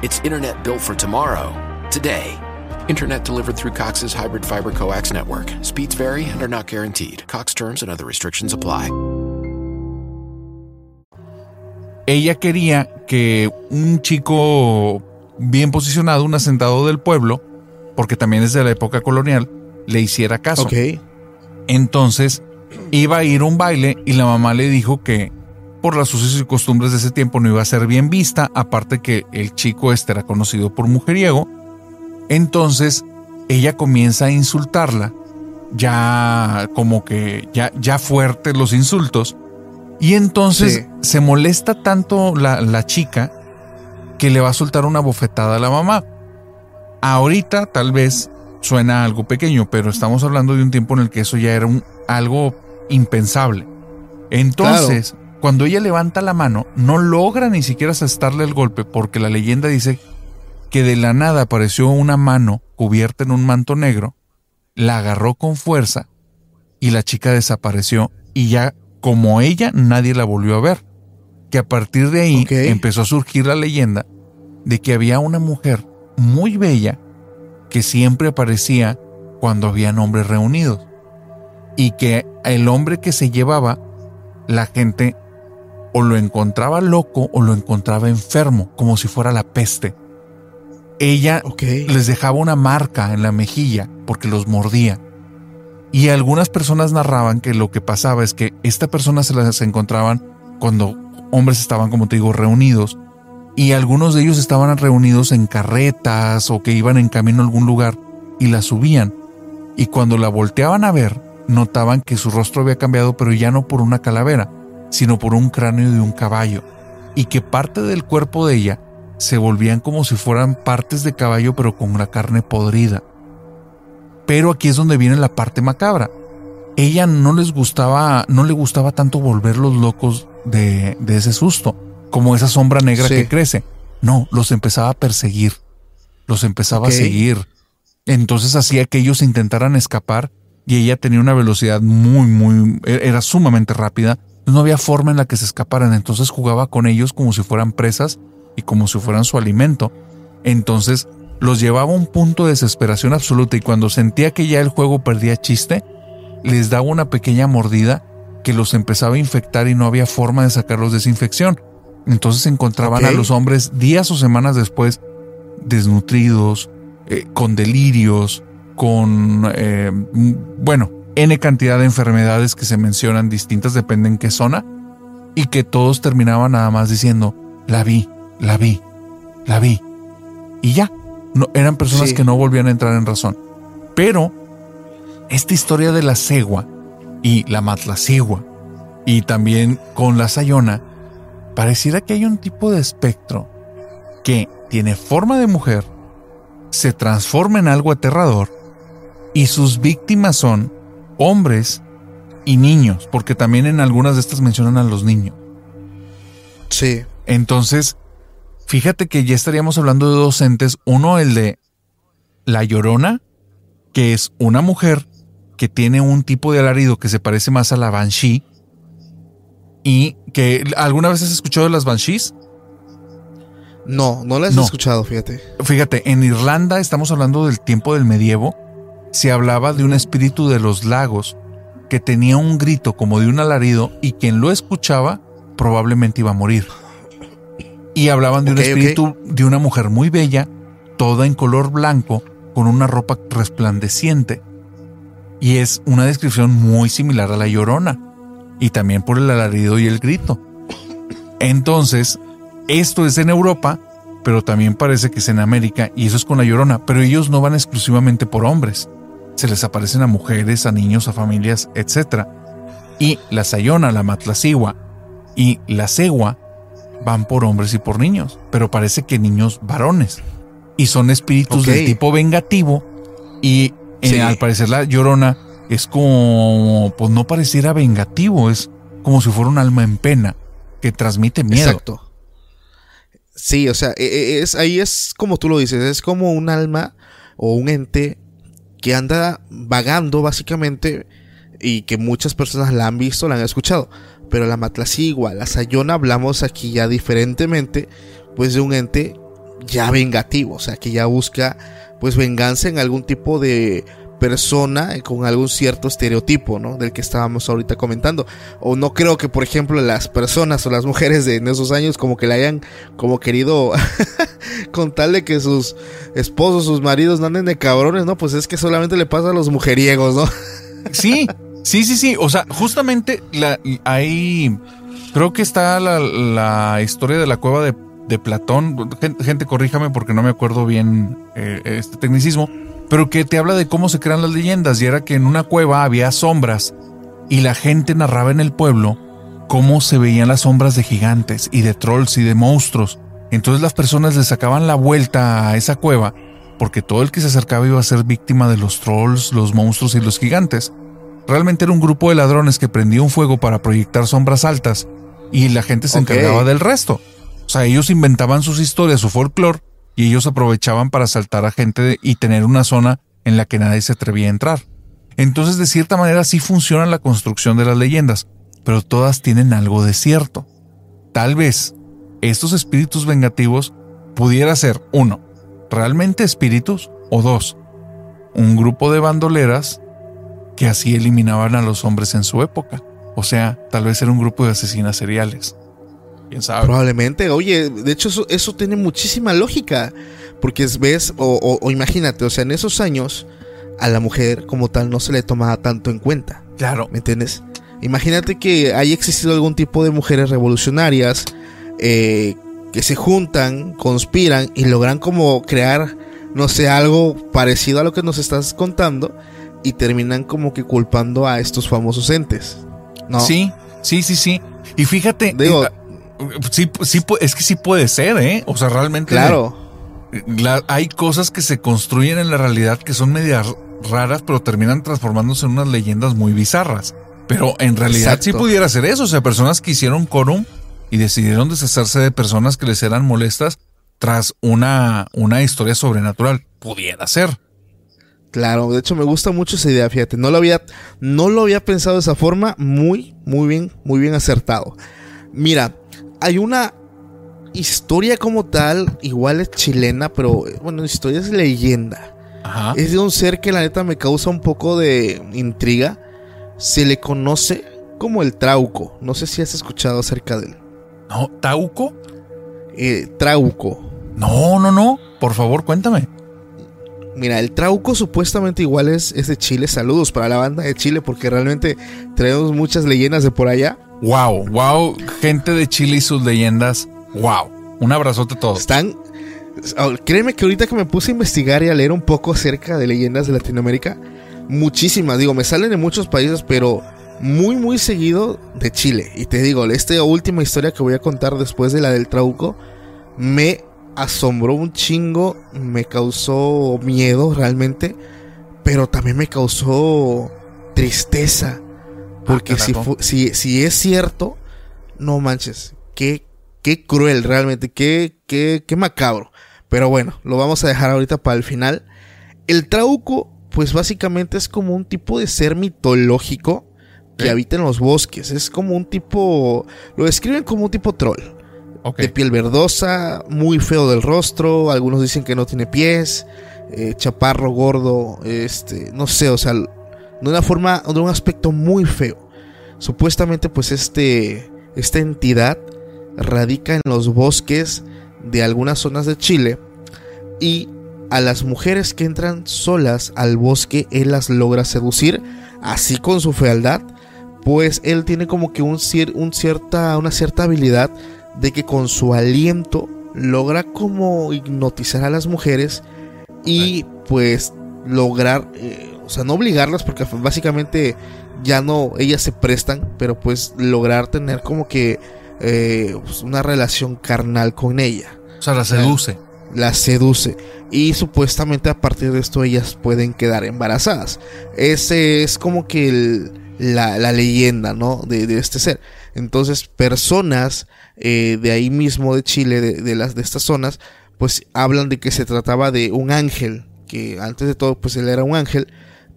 It's internet built for tomorrow, today. Internet delivered through Cox's hybrid fiber coax network. Speeds vary and are not guaranteed. Cox terms and other restrictions apply. Ella quería que un chico bien posicionado, un asentado del pueblo, porque también es de la época colonial, le hiciera caso. Ok. Entonces iba a ir a un baile y la mamá le dijo que por las usos y costumbres de ese tiempo no iba a ser bien vista, aparte que el chico este era conocido por mujeriego. Entonces ella comienza a insultarla ya como que ya, ya fuertes los insultos. Y entonces se molesta tanto la, la chica que le va a soltar una bofetada a la mamá. Ahorita tal vez suena algo pequeño, pero estamos hablando de un tiempo en el que eso ya era un, algo impensable. Entonces, cuando ella levanta la mano, no logra ni siquiera asestarle el golpe porque la leyenda dice que de la nada apareció una mano cubierta en un manto negro, la agarró con fuerza y la chica desapareció y ya como ella nadie la volvió a ver. Que a partir de ahí empezó a surgir la leyenda de que había una mujer muy bella que siempre aparecía cuando habían hombres reunidos y que el hombre que se llevaba la gente o lo encontraba loco o lo encontraba enfermo, como si fuera la peste. Ella les dejaba una marca en la mejilla porque los mordía. Y algunas personas narraban que lo que pasaba es que esta persona se las encontraban cuando hombres estaban, como te digo, reunidos. Y algunos de ellos estaban reunidos en carretas o que iban en camino a algún lugar y la subían. Y cuando la volteaban a ver, notaban que su rostro había cambiado, pero ya no por una calavera, sino por un cráneo de un caballo, y que parte del cuerpo de ella se volvían como si fueran partes de caballo pero con la carne podrida. Pero aquí es donde viene la parte macabra. Ella no les gustaba, no le gustaba tanto volverlos locos de, de ese susto, como esa sombra negra que crece. No, los empezaba a perseguir, los empezaba a seguir. Entonces hacía que ellos intentaran escapar y ella tenía una velocidad muy, muy, e, era sumamente rápida no había forma en la que se escaparan, entonces jugaba con ellos como si fueran presas y como si fueran su alimento. Entonces los llevaba a un punto de desesperación absoluta y cuando sentía que ya el juego perdía chiste, les daba una pequeña mordida que los empezaba a infectar y no había forma de sacarlos de esa infección. Entonces encontraban a los hombres días o semanas después desnutridos, eh, con delirios, con, eh, bueno, N cantidad de enfermedades que se mencionan distintas, dependen en qué zona, y que todos terminaban nada más diciendo, la vi, la vi, la vi. Y ya, no, eran personas que no volvían a entrar en razón. Pero esta historia de la cegua y la matlacegua y también con la sayona, pareciera que hay un tipo de espectro que tiene forma de mujer, se transforma en algo aterrador y sus víctimas son hombres y niños, porque también en algunas de estas mencionan a los niños. Sí. Entonces, fíjate que ya estaríamos hablando de dos entes. Uno, el de La Llorona, que es una mujer que tiene un tipo de alarido que se parece más a la Banshee. Y que alguna vez has escuchado de las Banshees? No, no las he escuchado, fíjate. Fíjate, en Irlanda estamos hablando del tiempo del medievo se hablaba de un espíritu de los lagos que tenía un grito como de un alarido y quien lo escuchaba probablemente iba a morir. Y hablaban de un espíritu de una mujer muy bella, toda en color blanco, con una ropa resplandeciente. Y es una descripción muy similar a la llorona, y también por el alarido y el grito. Entonces, esto es en Europa, pero también parece que es en América, y eso es con la llorona, pero ellos no van exclusivamente por hombres se les aparecen a mujeres, a niños, a familias, etc. Y la sayona, la matlacigua y la cegua van por hombres y por niños, pero parece que niños varones. Y son espíritus del tipo vengativo y eh, al parecer la llorona es como, pues no pareciera vengativo, es como si fuera un alma en pena que transmite miedo. Exacto. Sí, o sea, e, e, es, ahí es como tú lo dices, es como un alma o un ente que anda vagando básicamente y que muchas personas la han visto, la han escuchado. Pero la matlacigua, la sayona, hablamos aquí ya diferentemente, pues de un ente ya vengativo, o sea, que ya busca pues venganza en algún tipo de persona con algún cierto estereotipo, ¿no? Del que estábamos ahorita comentando. O no creo que, por ejemplo, las personas o las mujeres de en esos años como que la hayan como querido [laughs] contarle que sus esposos, sus maridos no anden de cabrones, ¿no? Pues es que solamente le pasa a los mujeriegos, ¿no? [laughs] sí, sí, sí, sí. O sea, justamente la, ahí creo que está la, historia de la cueva de, Platón. Gente, corríjame porque no me acuerdo bien eh, este tecnicismo pero que te habla de cómo se crean las leyendas y era que en una cueva había sombras y la gente narraba en el pueblo cómo se veían las sombras de gigantes y de trolls y de monstruos. Entonces las personas le sacaban la vuelta a esa cueva porque todo el que se acercaba iba a ser víctima de los trolls, los monstruos y los gigantes. Realmente era un grupo de ladrones que prendía un fuego para proyectar sombras altas y la gente se encargaba del resto. O sea, ellos inventaban sus historias, su folclore, y ellos aprovechaban para asaltar a gente y tener una zona en la que nadie se atrevía a entrar. Entonces, de cierta manera, sí funciona la construcción de las leyendas, pero todas tienen algo de cierto. Tal vez estos espíritus vengativos pudiera ser, uno, realmente espíritus, o dos, un grupo de bandoleras que así eliminaban a los hombres en su época. O sea, tal vez era un grupo de asesinas seriales. ¿Quién sabe? Probablemente. Oye, de hecho eso, tiene muchísima lógica. Porque ves, o, imagínate, o sea, en esos años a la mujer como tal no se le tomaba tanto en cuenta. Claro. ¿Me entiendes? Imagínate que haya existido algún tipo de mujeres revolucionarias eh, que se juntan, conspiran y logran como crear, no sé, algo parecido a lo que nos estás contando y terminan como que culpando a estos famosos entes. ¿no? Sí, sí, sí, sí. Y fíjate, Digo, eh, sí, sí, es que sí puede ser, ¿eh? O sea, realmente. Claro. hay cosas que se construyen en la realidad que son medias raras, pero terminan transformándose en unas leyendas muy bizarras. Pero en realidad sí pudiera ser eso. O sea, personas que hicieron quórum y decidieron deshacerse de personas que les eran molestas tras una, una historia sobrenatural. Pudiera ser. Claro, de hecho me gusta mucho esa idea, fíjate. No lo había, no lo había pensado de esa forma. Muy, muy bien, muy bien acertado. Mira, hay una historia como tal, igual es chilena, pero bueno, historia es leyenda. Es de un ser que la neta me causa un poco de intriga. Se le conoce como el Trauco. No sé si has escuchado acerca de él. No, ¿Tauco? Eh, trauco. No, no, no. Por favor, cuéntame. Mira, el Trauco supuestamente igual es, es de Chile. Saludos para la banda de Chile porque realmente tenemos muchas leyendas de por allá. Wow, wow, gente de Chile y sus leyendas. Wow. Un abrazote a todos. Están. Oh, créeme que ahorita que me puse a investigar y a leer un poco acerca de leyendas de Latinoamérica, muchísimas, digo, me salen de muchos países, pero muy, muy seguido de Chile. Y te digo, esta última historia que voy a contar después de la del Trauco, me asombró un chingo, me causó miedo realmente, pero también me causó tristeza porque ah, si, si, es cierto, no manches, qué, qué cruel realmente, qué, qué, qué macabro. Pero bueno, lo vamos a dejar ahorita para el final. El trauco, pues básicamente es como un tipo de ser mitológico que habita en los bosques. Es como un tipo, lo describen como un tipo troll. De piel verdosa, muy feo del rostro, algunos dicen que no tiene pies, eh, chaparro, gordo, este, no sé, o sea, de una forma, de un aspecto muy feo. Supuestamente, pues este, esta entidad radica en los bosques de algunas zonas de Chile y a las mujeres que entran solas al bosque él las logra seducir, así con su fealdad, pues él tiene como que un, un cierta, una cierta habilidad de que con su aliento logra como hipnotizar a las mujeres y pues lograr eh, o sea, no obligarlas porque básicamente ya no, ellas se prestan, pero pues lograr tener como que eh, pues, una relación carnal con ella. O sea, la seduce. La, seduce. Y supuestamente a partir de esto ellas pueden quedar embarazadas. Ese es como que la, leyenda, ¿no? De, este ser. Entonces, personas eh, de ahí mismo de Chile, de, de, las de estas zonas, pues hablan de que se trataba de un ángel, que antes de todo, pues él era un ángel,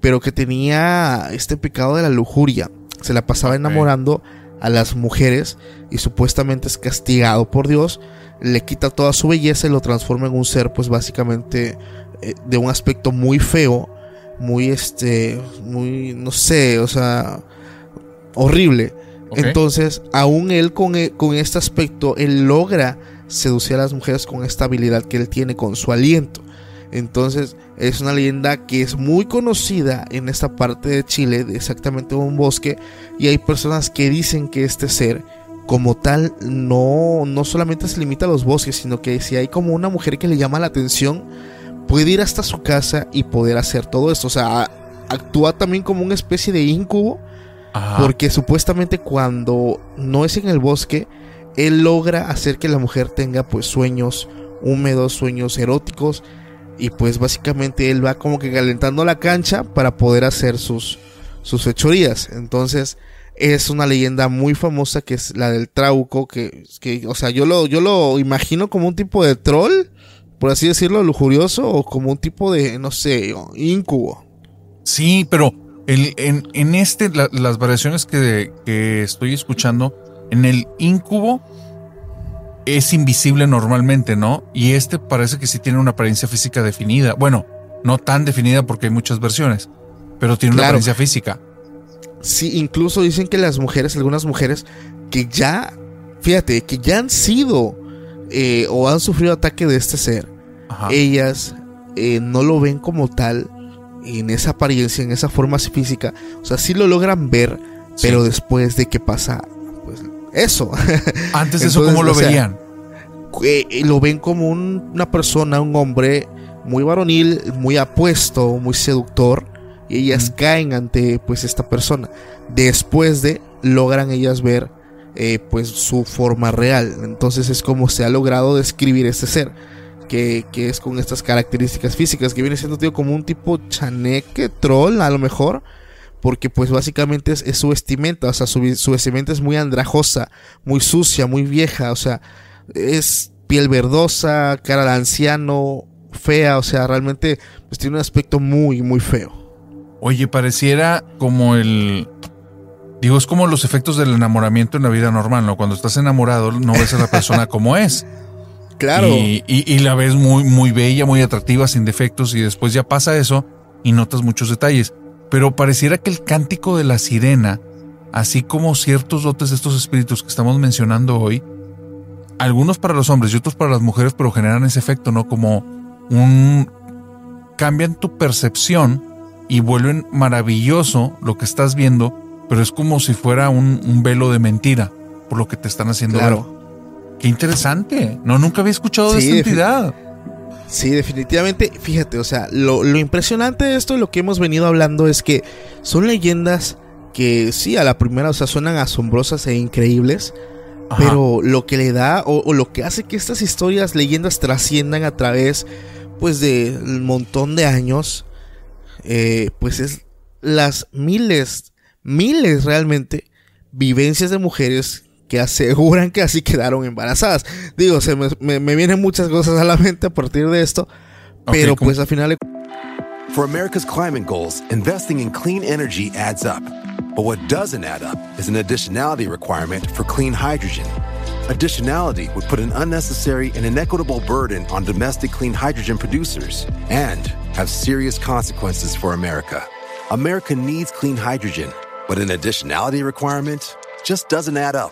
pero que tenía este pecado de la lujuria. Se la pasaba enamorando a las mujeres y supuestamente es castigado por Dios. Le quita toda su belleza y lo transforma en un ser, pues básicamente eh, de un aspecto muy feo, muy este, muy, no sé, o sea, horrible. Entonces, aún él con, e, con este aspecto, él logra seducir a las mujeres con esta habilidad que él tiene con su aliento. Entonces es una leyenda que es muy conocida en esta parte de Chile, de exactamente un bosque, y hay personas que dicen que este ser como tal no, no solamente se limita a los bosques, sino que si hay como una mujer que le llama la atención, puede ir hasta su casa y poder hacer todo esto. O sea, actúa también como una especie de incubo. Porque supuestamente cuando no es en el bosque, él logra hacer que la mujer tenga pues sueños húmedos, sueños eróticos. Y pues básicamente él va como que calentando la cancha para poder hacer sus, sus fechorías. Entonces es una leyenda muy famosa que es la del Trauco. Que, que o sea, yo lo, yo lo imagino como un tipo de troll por así decirlo, lujurioso o como un tipo de, no sé, incubo. Sí, pero en, en, este, las variaciones que, que estoy escuchando, en el incubo es invisible normalmente, ¿no? Y este parece que sí tiene una apariencia física definida. Bueno, no tan definida porque hay muchas versiones, pero tiene una apariencia física. Sí, incluso dicen que las mujeres, algunas mujeres que ya, fíjate, que ya han sido eh, o han sufrido ataque de este ser, ellas eh, no lo ven como tal en esa apariencia, en esa forma física. O sea, sí lo logran ver, pero después de que pasa eso. [laughs] Antes de eso, ¿cómo lo veían? Eh, lo ven como una persona, un hombre muy varonil, muy apuesto, muy seductor. Y ellas caen ante pues esta persona. Después de logran ellas ver eh, pues su forma real. Entonces es como se ha logrado describir este ser. Que, que, es con estas características físicas, que viene siendo tío, como un tipo chaneque, troll a lo mejor, porque pues básicamente es, su vestimenta, o sea, su, su, vestimenta es muy andrajosa, muy sucia, muy vieja, o sea, es piel verdosa, cara de anciano, fea, o sea, realmente pues tiene un aspecto muy, muy feo. Oye, pareciera como el, Digo, es como los efectos del enamoramiento en la vida normal, ¿no? Cuando estás enamorado no ves a la persona como es. [laughs] Claro. Y, la ves muy, muy bella, muy atractiva, sin defectos, y después ya pasa eso y notas muchos detalles. Pero pareciera que el cántico de la sirena, así como ciertos dotes de estos espíritus que estamos mencionando hoy, algunos para los hombres y otros para las mujeres, pero generan ese efecto, ¿no? Como un... cambian tu percepción y vuelven maravilloso lo que estás viendo pero es como si fuera un, velo de mentira por lo que te están haciendo claro. Qué interesante. No, nunca había escuchado de esta entidad. Sí, definitivamente. Fíjate, o sea, lo, impresionante de esto lo que hemos venido hablando es que son leyendas que sí, a la primera, o sea, suenan asombrosas e increíbles. Pero lo que le da o, lo que hace que estas historias, leyendas trasciendan a través, pues, de un montón de años, eh, pues es las miles miles realmente vivencias de mujeres que aseguran que así quedaron embarazadas. Digo, se me, me, vienen muchas cosas a la mente a partir de esto, pero pues al final... For America's climate goals, investing in clean energy adds up. But what doesn't add up is an additionality requirement for clean hydrogen. Additionality would put an unnecessary and inequitable burden on domestic clean hydrogen producers and have serious consequences for America. America needs clean hydrogen but an additionality requirement just doesn't add up.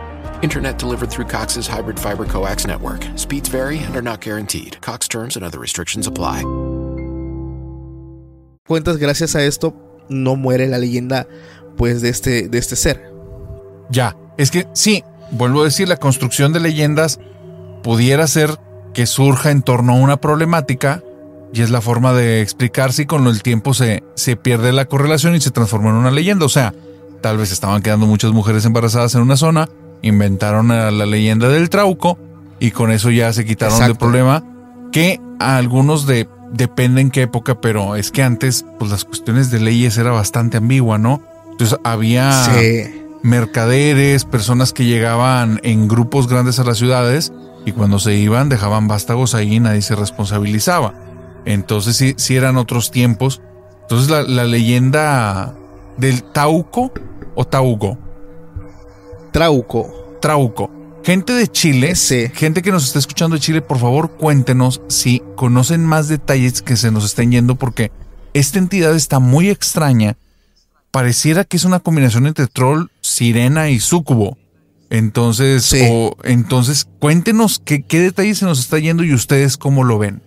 Internet delivered through Cox's hybrid fiber coax network. Speeds vary and are not guaranteed. Cox terms and other restrictions apply. Cuentas, gracias a esto no muere la leyenda pues de este de este ser. Ya, es que sí, vuelvo a decir, la construcción de leyendas pudiera ser que surja en torno a una problemática y es la forma de explicar si con el tiempo se, se pierde la correlación y se transforma en una leyenda. O sea, Tal vez estaban quedando muchas mujeres embarazadas en una zona, inventaron la leyenda del trauco y con eso ya se quitaron del problema que a algunos de depende qué época, pero es que antes pues las cuestiones de leyes era bastante ambigua, ¿no? Entonces había mercaderes, personas que llegaban en grupos grandes a las ciudades y cuando se iban dejaban vástagos ahí y nadie se responsabilizaba. Entonces sí, sí eran otros tiempos. Entonces la, la leyenda del Tauco o Taugo. Trauco. Trauco. Gente de Chile, Sí. gente que nos está escuchando de Chile, por favor cuéntenos si conocen más detalles que se nos estén yendo porque esta entidad está muy extraña. Pareciera que es una combinación entre troll, sirena y súcubo. Entonces, Sí. o, entonces cuéntenos qué, qué detalles se nos está yendo y ustedes cómo lo ven.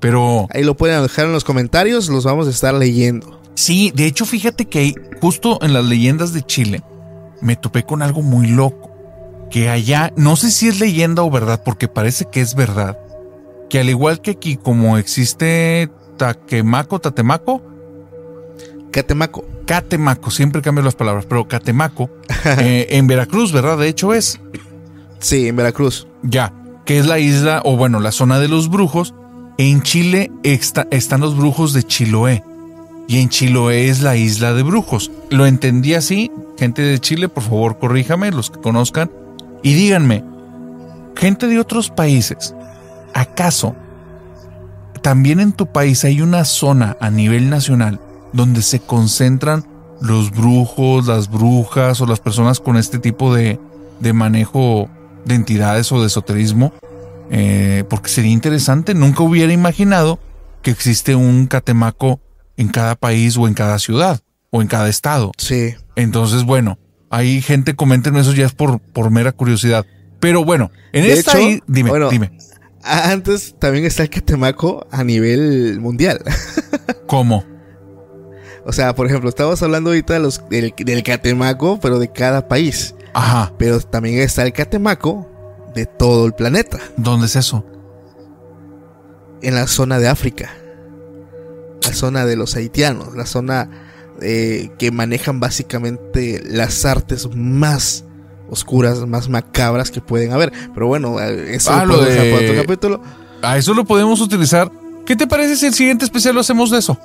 Pero Ahí lo pueden dejar en los comentarios, los vamos a estar leyendo. sí, de hecho, fíjate que justo en las leyendas de Chile, me topé con algo muy loco. Que allá, no sé si es leyenda o verdad, porque parece que es verdad. Que al igual que aquí, como existe Taquemaco, Tatemaco, Catemaco. Catemaco, siempre cambio las palabras, pero Catemaco, [laughs] eh, en Veracruz, ¿verdad? De hecho es. Sí, en Veracruz. Ya, que es la isla, o bueno, la zona de los brujos. En Chile está- están los brujos de Chiloé. Y en Chiloé es la isla de brujos. Lo entendí así. Gente de Chile, por favor, corríjame, los que conozcan. Y díganme, gente de otros países, ¿acaso también en tu país hay una zona a nivel nacional donde se concentran los brujos, las brujas o las personas con este tipo de, de manejo de entidades o de esoterismo? Eh, porque sería interesante, nunca hubiera imaginado que existe un catemaco en cada país o en cada ciudad o en cada estado. Sí. Entonces, bueno, hay gente, comenten eso ya es por, por mera curiosidad. Pero bueno, en De esta hecho, ahí- dime, bueno, dime, Antes también está el Catemaco a nivel mundial. [laughs] ¿cómo? o sea, por ejemplo, estamos hablando ahorita de los, del, del Catemaco, pero de cada país. Ajá, Pero también está el Catemaco de todo el planeta. ¿dónde es eso? En la zona de África. La zona de los haitianos. La zona eh, que manejan básicamente las artes más oscuras, más macabras que pueden haber. Pero bueno, eh, eso Ah, lo lo dejar para de- otro capítulo. A eso lo podemos utilizar. ¿Qué te parece si el siguiente especial lo hacemos de eso?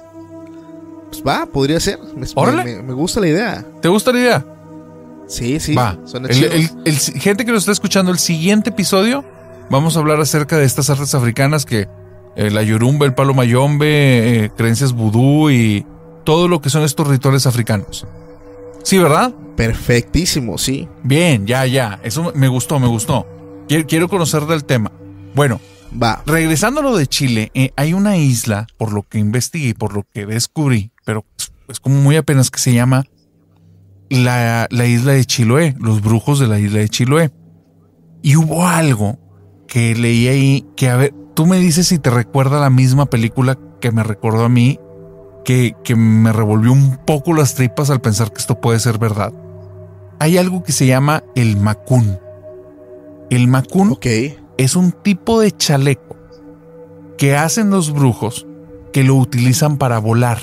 Pues va, podría ser. Me, Órale. me- me gusta la idea. ¿Te gusta la idea? Sí, sí. Va. Suena El- chido. el- el- gente que nos está escuchando, el siguiente episodio, vamos a hablar acerca de estas artes africanas que eh, la yorumba, el palo mayombe, eh, creencias vudú y todo lo que son estos rituales africanos. Sí, ¿verdad? Perfectísimo, sí. Bien, ya, ya. Eso me gustó, me gustó. Quiero, quiero conocer del tema. Bueno, Va. regresando a lo de Chile, eh, hay una isla, por lo que investigué y por lo que descubrí, pero es como muy apenas que se llama la, la isla de Chiloé, los brujos de la isla de Chiloé. Y hubo algo que leí ahí que, a ver, tú me dices si te recuerda la misma película que me recordó a mí, que, que me revolvió un poco las tripas al pensar que esto puede ser verdad. Hay algo que se llama el macún. El macún Ok. es un tipo de chaleco que hacen los brujos que lo utilizan para volar,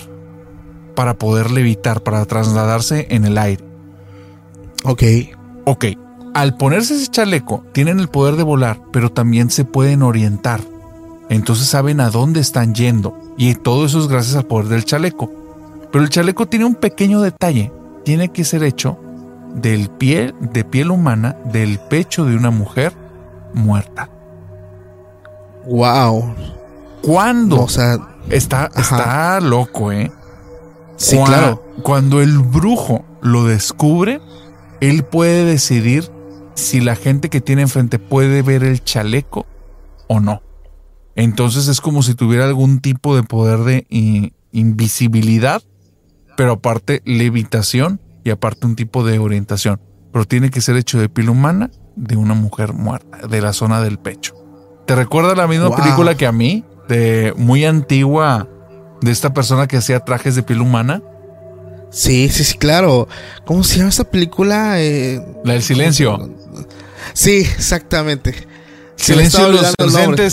para poder levitar, para trasladarse en el aire. Ok. Ok, al ponerse ese chaleco tienen el poder de volar, pero también se pueden orientar. Entonces saben a dónde están yendo y todo eso es gracias al poder del chaleco. Pero el chaleco tiene un pequeño detalle, tiene que ser hecho del piel de piel humana del pecho de una mujer muerta. Wow. ¿Cuándo? O sea, Está, está loco, ¿eh? sí, claro. Cuando el brujo lo descubre, él puede decidir si la gente que tiene enfrente puede ver el chaleco o no. Entonces es como si tuviera algún tipo de poder de invisibilidad, pero aparte levitación y aparte un tipo de orientación. Pero tiene que ser hecho de piel humana de una mujer muerta, de la zona del pecho. ¿Te recuerda la misma Wow. película que a mí? De muy antigua, de esta persona que hacía trajes de piel humana. Sí, sí, sí, claro. ¿Cómo se llama esta película? Eh, La del silencio. Sí, exactamente. Silencio de los nombre.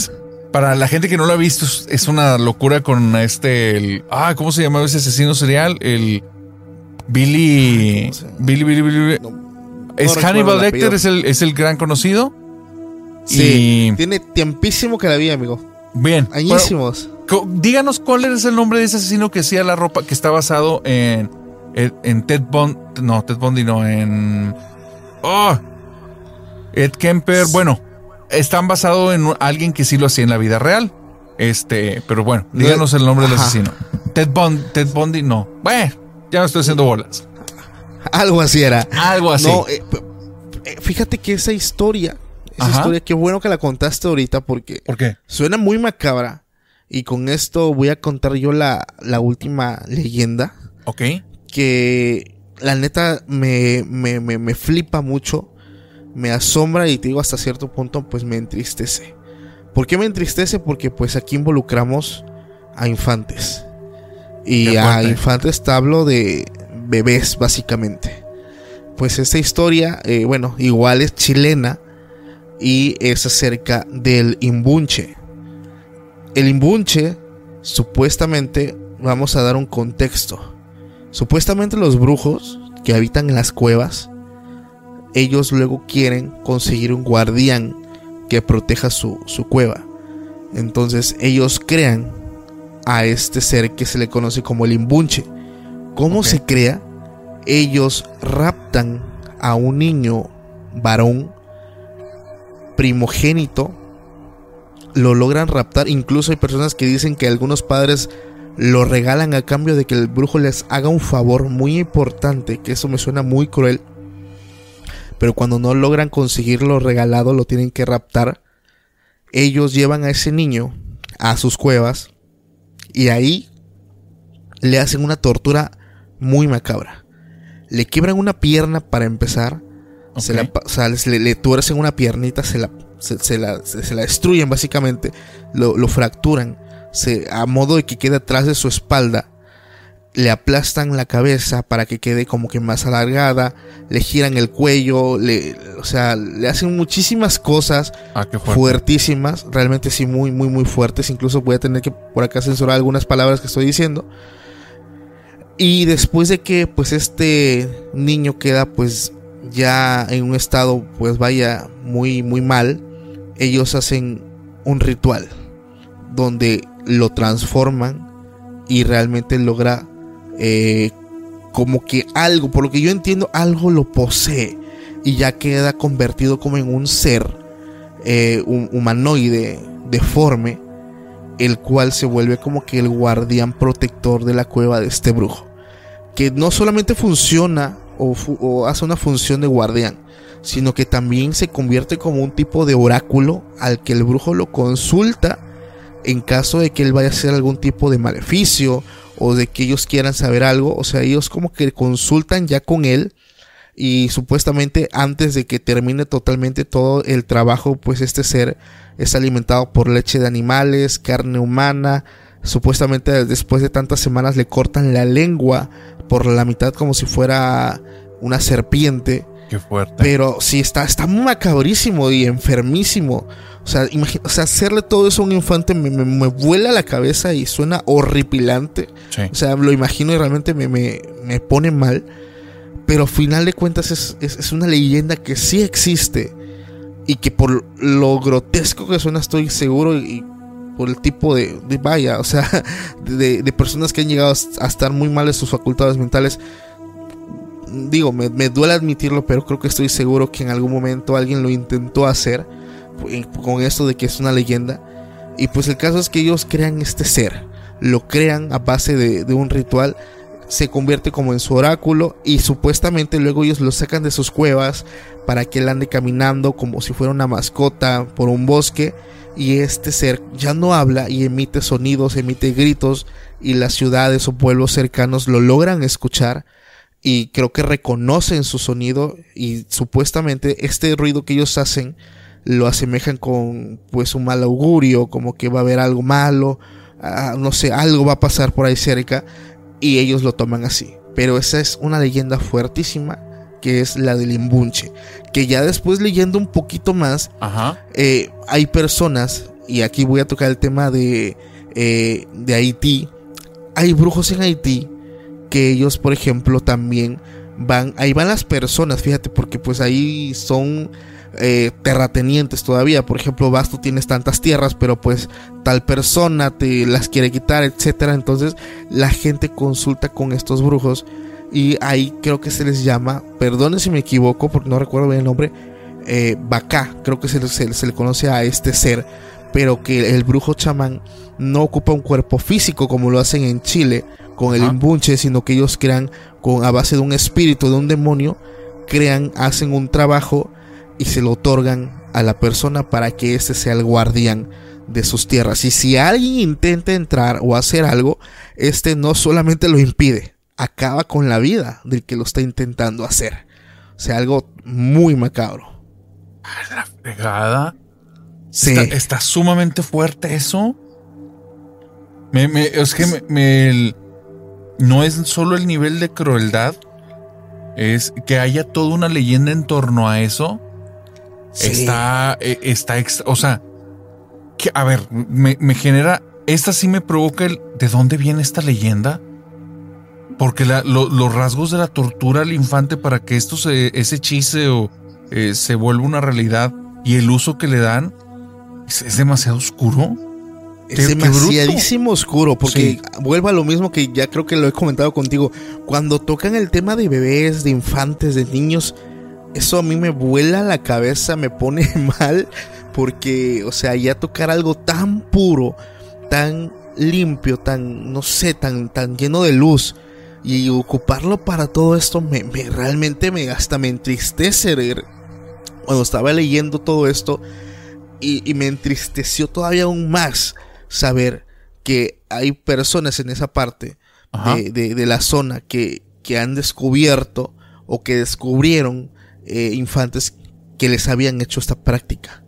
Para la gente que no lo ha visto, es- una locura con este. El, ah, ¿cómo se llamaba ese asesino serial? El Billy. Billy, Billy, Billy. No- es Hannibal Lecter, es el, es el gran conocido. Sí, Y- tiene tiempísimo que la vi, amigo. Bien. Añísimos. Pero, díganos cuál es el nombre de ese asesino que hacía la ropa que está basado en. En, en Ted Bond. No, Ted Bundy no, en. Oh. Ed Kemper. Bueno, están basados en alguien que sí lo hacía en la vida real. Este, pero bueno, No- díganos el nombre del asesino. Ted, Bond, Ted Bundy, no. Bueno, ya me estoy haciendo bolas. Algo así era. Algo así. No, eh, eh, fíjate que esa historia Esa historia, qué bueno que la contaste ahorita porque ¿Por qué? suena muy macabra. Y con esto voy a contar yo la, la última leyenda. Ok. Que la neta me, me, me, me flipa mucho. Me asombra y te digo hasta cierto punto pues me entristece. ¿Por qué me entristece? Porque pues aquí involucramos a infantes. Y a infantes te hablo de bebés básicamente. Pues esta historia, eh, bueno, igual es chilena y es acerca del imbunche. El imbunche, supuestamente, vamos a dar un contexto. Supuestamente los brujos que habitan en las cuevas, ellos luego quieren conseguir un guardián que proteja su, cueva. Entonces ellos crean a este ser que se le conoce como el imbunche. ¿Cómo se crea? Ellos raptan a un niño varón primogénito. Lo logran raptar. Incluso hay personas que dicen que algunos padres lo regalan a cambio de que el brujo les haga un favor muy importante. Que eso me suena muy cruel pero cuando no logran conseguirlo regalado lo tienen que raptar. Ellos llevan a ese niño a sus cuevas y ahí le hacen una tortura muy macabra. Le quiebran una pierna para empezar. Se la, o sea, le, tuercen una piernita, se la, se, la, destruyen básicamente, lo, lo fracturan, a modo de que quede atrás de su espalda le aplastan la cabeza para que quede como que más alargada, le giran el cuello, le, o sea, le hacen muchísimas cosas ah, fuertísimas, realmente sí, muy, muy, muy fuertes. Incluso voy a tener que por acá censurar algunas palabras que estoy diciendo. Y después de que pues este niño queda pues ya en un estado pues vaya muy, muy mal, ellos hacen un ritual donde lo transforman y realmente logra eh, como que algo, por lo que yo entiendo, algo lo posee y ya queda convertido como en un ser eh, un humanoide deforme, el cual se vuelve como que el guardián protector de la cueva de este brujo, que no solamente funciona o hace una función de guardián, sino que también se convierte como un tipo de oráculo al que el brujo lo consulta en caso de que él vaya a hacer algún tipo de maleficio o de que ellos quieran saber algo, o sea, ellos como que consultan ya con él y supuestamente antes de que termine totalmente todo el trabajo, pues este ser es alimentado por leche de animales, carne humana, supuestamente después de tantas semanas le cortan la lengua por la mitad como si fuera una serpiente. Qué fuerte. Pero sí, está, está macabrísimo y enfermísimo. O sea, o sea, hacerle todo eso a un infante me, vuela la cabeza y suena horripilante. O sea, lo imagino y realmente me, me, pone mal. Pero al final de cuentas es, una leyenda que sí existe. Y que por lo grotesco que suena estoy seguro y, por el tipo de, vaya, o sea, [laughs] de, de, personas que han llegado a estar muy mal en sus facultades mentales. Digo, me, me duele admitirlo, pero creo que estoy seguro que en algún momento alguien lo intentó hacer con esto de que es una leyenda. Y pues el caso es que ellos crean este ser, lo crean a base de, un ritual, se convierte como en su oráculo y supuestamente luego ellos lo sacan de sus cuevas para que él ande caminando como si fuera una mascota por un bosque. Y este ser ya no habla y emite sonidos, emite gritos y las ciudades o pueblos cercanos lo logran escuchar y creo que reconocen su sonido y supuestamente este ruido que ellos hacen lo asemejan con pues un mal augurio, como que va a haber algo malo, ah, no sé, algo va a pasar por ahí cerca y ellos lo toman así. Pero esa es una leyenda fuertísima que es la del imbunche, que ya después leyendo un poquito más, eh, hay personas, y aquí voy a tocar el tema de, eh, de Haití, hay brujos en Haití que ellos, por ejemplo, también van, ahí van las personas, fíjate, porque pues ahí son eh, terratenientes todavía. Por ejemplo, vas, tú tienes tantas tierras, pero pues tal persona te las quiere quitar, etcétera. Entonces la gente consulta con estos brujos y ahí creo que se les llama, perdone si me equivoco, porque no recuerdo bien el nombre, eh, Bacá, creo que se, le conoce a este ser, pero que el brujo chamán no ocupa un cuerpo físico como lo hacen en Chile con el imbunche, sino que ellos crean con a base de un espíritu, de un demonio, crean, hacen un trabajo y se lo otorgan a la persona para que éste sea el guardián de sus tierras. Y si alguien intenta entrar o hacer algo, este no solamente lo impide, acaba con la vida del que lo está intentando hacer. O sea, algo muy macabro. La fregada. Sí. Está, sumamente fuerte eso. Me, es que me, no es solo el nivel de crueldad, es que haya toda una leyenda en torno a eso. Está, e, está, o sea, que, a ver, me, genera, esta sí me provoca el, ¿de dónde viene esta leyenda? Porque los rasgos de la tortura al infante para que esto se, ese chiste o eh, se vuelva una realidad y el uso que le dan es, demasiado oscuro. Es demasiadísimo oscuro, porque vuelvo a lo mismo que ya creo que lo he comentado contigo. Cuando tocan el tema de bebés, de infantes, de niños, eso a mí me vuela la cabeza, me pone [laughs] mal, porque, o sea, ya tocar algo tan puro, tan limpio, tan, no sé, tan, tan lleno de luz, y ocuparlo para todo esto me, realmente me hasta me entristece cuando estaba leyendo todo esto y, me entristeció todavía aún más saber que hay personas en esa parte de, la zona que, que, han descubierto o que descubrieron eh, infantes que les habían hecho esta práctica.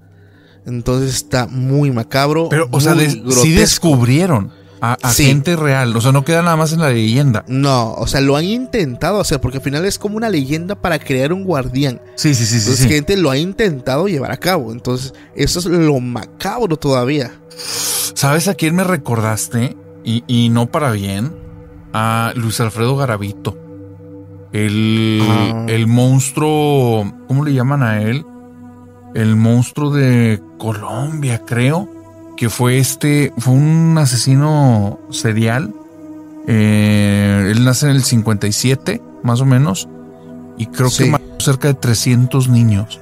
Entonces está muy macabro. Pero, o sea, sí descubrieron a, gente real. O sea, no queda nada más en la leyenda. No, o sea, lo han intentado hacer porque al final es como una leyenda para crear un guardián. Sí, sí, sí. Entonces, gente lo ha intentado llevar a cabo. Entonces, eso es lo macabro todavía. ¿Sabes a quién me recordaste? Y, no para bien. A Luis Alfredo Garavito. El, ah. el monstruo. ¿Cómo le llaman a él? El monstruo de Colombia, creo que fue este, fue un asesino serial. Eh, él nace en el 57, más o menos, y creo que mató cerca de 300 niños.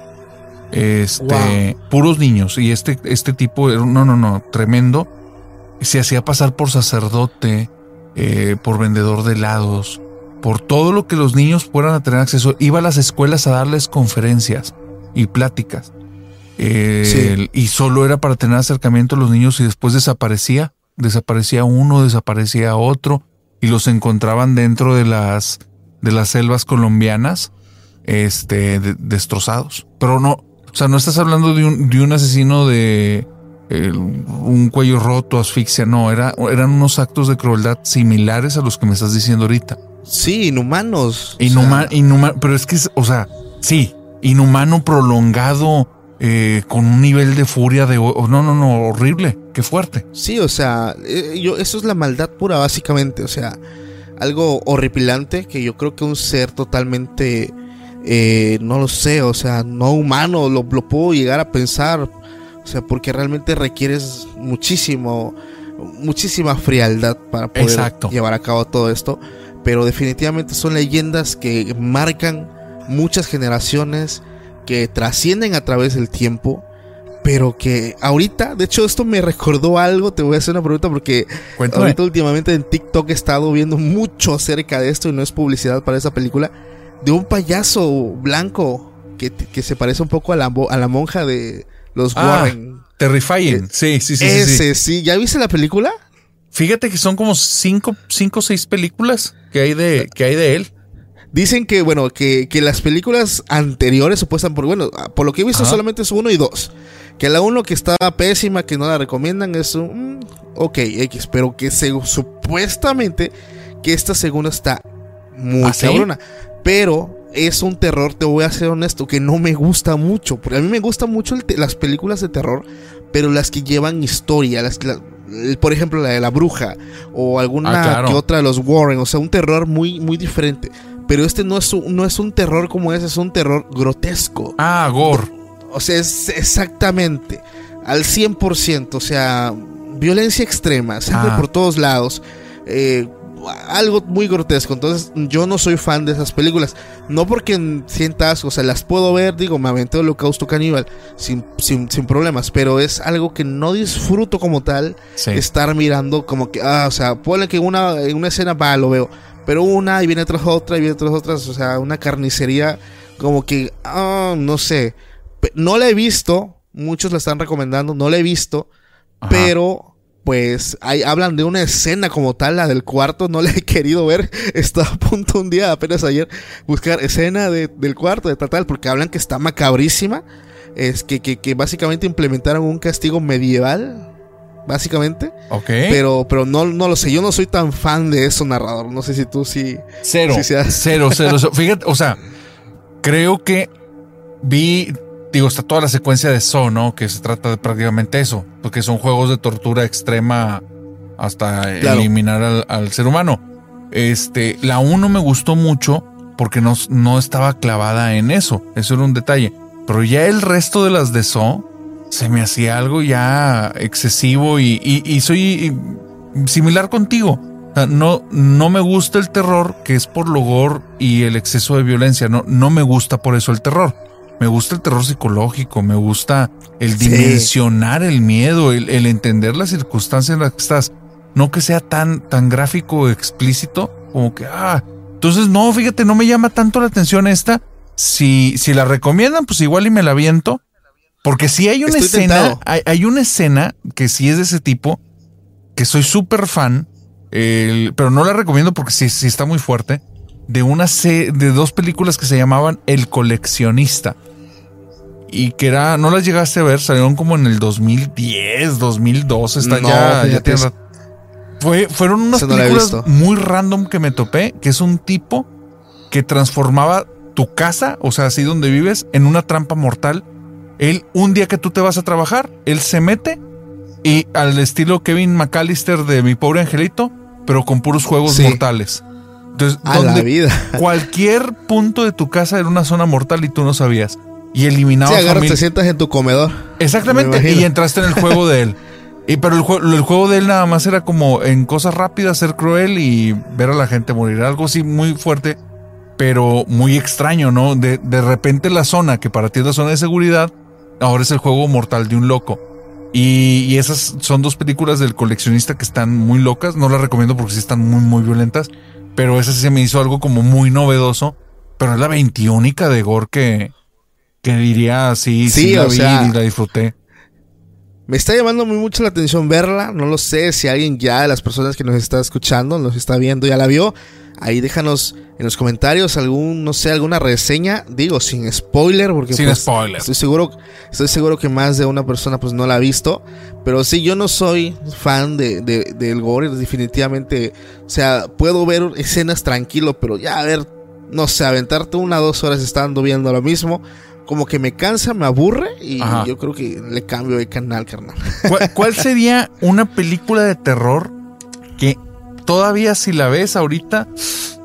Este, puros niños. Y este, este tipo, no, no, no, tremendo. Se hacía pasar por sacerdote, eh, por vendedor de helados, por todo lo que los niños puedan tener acceso. Iba a las escuelas a darles conferencias y pláticas. Y solo era para tener acercamiento a los niños y después desaparecía. Desaparecía uno, desaparecía otro y los encontraban dentro de las, de las selvas colombianas este, destrozados. Pero no, o sea, no estás hablando de un, de un asesino de un cuello roto, asfixia, no, era, eran unos actos de crueldad similares a los que me estás diciendo ahorita. Sí, inhumanos. Inhumano, pero es que, o sea, sí, inhumano prolongado, eh, con un nivel de furia de... no, no, no, horrible, qué fuerte. Sí, o sea, eh, yo, eso es la maldad pura básicamente, o sea, algo horripilante que yo creo que un ser totalmente, eh, no lo sé, o sea, no humano, lo, puedo llegar a pensar, o sea, porque realmente requieres muchísimo, muchísima frialdad para poder llevar a cabo todo esto, pero definitivamente son leyendas que marcan muchas generaciones, que trascienden a través del tiempo, pero que ahorita, de hecho esto me recordó algo, te voy a hacer una pregunta porque ahorita últimamente en TikTok he estado viendo mucho acerca de esto y no es publicidad para esa película, de un payaso blanco que, se parece un poco a la, a la monja de los ah, Warren. Terrifying, eh, sí, sí, sí. Ese, sí. ¿Ya viste la película? Fíjate que son como cinco, cinco o seis películas que hay de, que hay de él. Dicen que, bueno, que, las películas anteriores supuestan por, bueno, por lo que he visto solamente es uno y dos. Que la uno que estaba pésima, que no la recomiendan, es un, mm, ok, X, pero que se, supuestamente que esta segunda está muy ¿Ah, cabrona. Pero es un terror, te voy a ser honesto, que no me gusta mucho. Porque a mí me gustan mucho las películas de terror, pero las que llevan historia, las que, por ejemplo, la de la bruja o alguna ah, que otra de los Warren, o sea, un terror muy, muy diferente. Pero este no es, un, no es un terror como ese, es un terror grotesco. Ah, gore. O sea, es exactamente al 100%. O sea, violencia extrema, sangre ah. por todos lados. Eh, algo muy grotesco. Entonces, yo no soy fan de esas películas. No porque sientas, o sea, las puedo ver, digo, me aventé Holocausto Caníbal sin, sin, sin, problemas. Pero es algo que no disfruto como tal. Estar mirando como que, ah, o sea, ponle que una, en una escena va, lo veo. Pero una y viene tras otra y viene tras otras, o sea, una carnicería como que, ah, no sé. no la he visto, muchos la están recomendando, no la he visto, pero pues hay, hablan de una escena como tal, la del cuarto, no la he querido ver, [laughs] estaba a punto un día, apenas ayer, buscar escena del cuarto, de tal, tal, porque hablan que está macabrísima, es que, que, que básicamente implementaron un castigo medieval, básicamente. Ok. Pero, pero no, no lo sé, yo no soy tan fan de eso, narrador, no sé si tú sí. Cero, sí seas- cero, cero, cero. [laughs] Fíjate, o sea, creo que vi, digo, está toda la secuencia de So, ¿no? Que se trata de prácticamente eso, porque son juegos de tortura extrema hasta Claro. eliminar al, al ser humano. Este, la 1 me gustó mucho porque no, no estaba clavada en eso, eso era un detalle. Pero ya el resto de las de So se me hacía algo ya excesivo y, y- y soy similar contigo. No, no me gusta el terror que es por lo gore y el exceso de violencia. No, no me gusta por eso el terror. Me gusta el terror psicológico, me gusta el Sí. dimensionar el miedo, el, el entender las circunstancias en las que estás. No que sea tan, tan gráfico o explícito como que, ah, entonces no, fíjate, no me llama tanto la atención esta. Si, si la recomiendan, pues igual y me la viento. Porque si hay una Estoy escena, hay, hay una escena que sí es de ese tipo, que soy súper fan, el- pero no la recomiendo porque sí, sí está muy fuerte, de una se- de dos películas que se llamaban El coleccionista. Y que era, no las llegaste a ver, salieron como en el 2010, 2012, está No, ya, ya tiene. Fue, fueron unas no películas muy random que me topé, que es un tipo que transformaba tu casa, o sea, así donde vives, en una trampa mortal. Él, un día que tú te vas a trabajar, él se mete y al estilo Kevin McAllister de Mi Pobre Angelito, pero con puros juegos Sí. mortales. Entonces, A la vida. cualquier punto de tu casa era una zona mortal y tú no sabías. Y eliminaba Sí, agarras, familia- te sientas en tu comedor. Exactamente, y entraste en el juego de él. [laughs] Y pero el, jue- el juego de él nada más era como en cosas rápidas, ser cruel y ver a la gente morir. Algo así muy fuerte, pero muy extraño, ¿no? De, de repente la zona, que para ti es la zona de seguridad, ahora es el juego mortal de un loco. Y, y esas son dos películas del coleccionista que están muy locas. No las recomiendo porque sí están muy, muy violentas. Pero esa sí se me hizo algo como muy novedoso. Pero es la veintiúnica de Gore que, que diría sí, sí, Sí, la o vi sea, y la disfruté. Me está llamando muy mucho la atención verla. No lo sé si alguien ya de las personas que nos está escuchando, nos está viendo, ya la vio. Ahí déjanos en los comentarios algún, no sé, alguna reseña. Digo, sin spoiler, porque Sin pues, spoiler. Estoy seguro, estoy seguro que más de una persona pues no la ha visto. Pero sí, yo no soy fan de, de- del gore, definitivamente. O sea, puedo ver escenas tranquilo, pero ya a ver, no sé, aventarte una o dos horas estando viendo lo mismo. Como que me cansa, me aburre y Ajá. yo creo que le cambio de canal, carnal. [laughs] ¿Cuál, cuál sería una película de terror que todavía si la ves ahorita,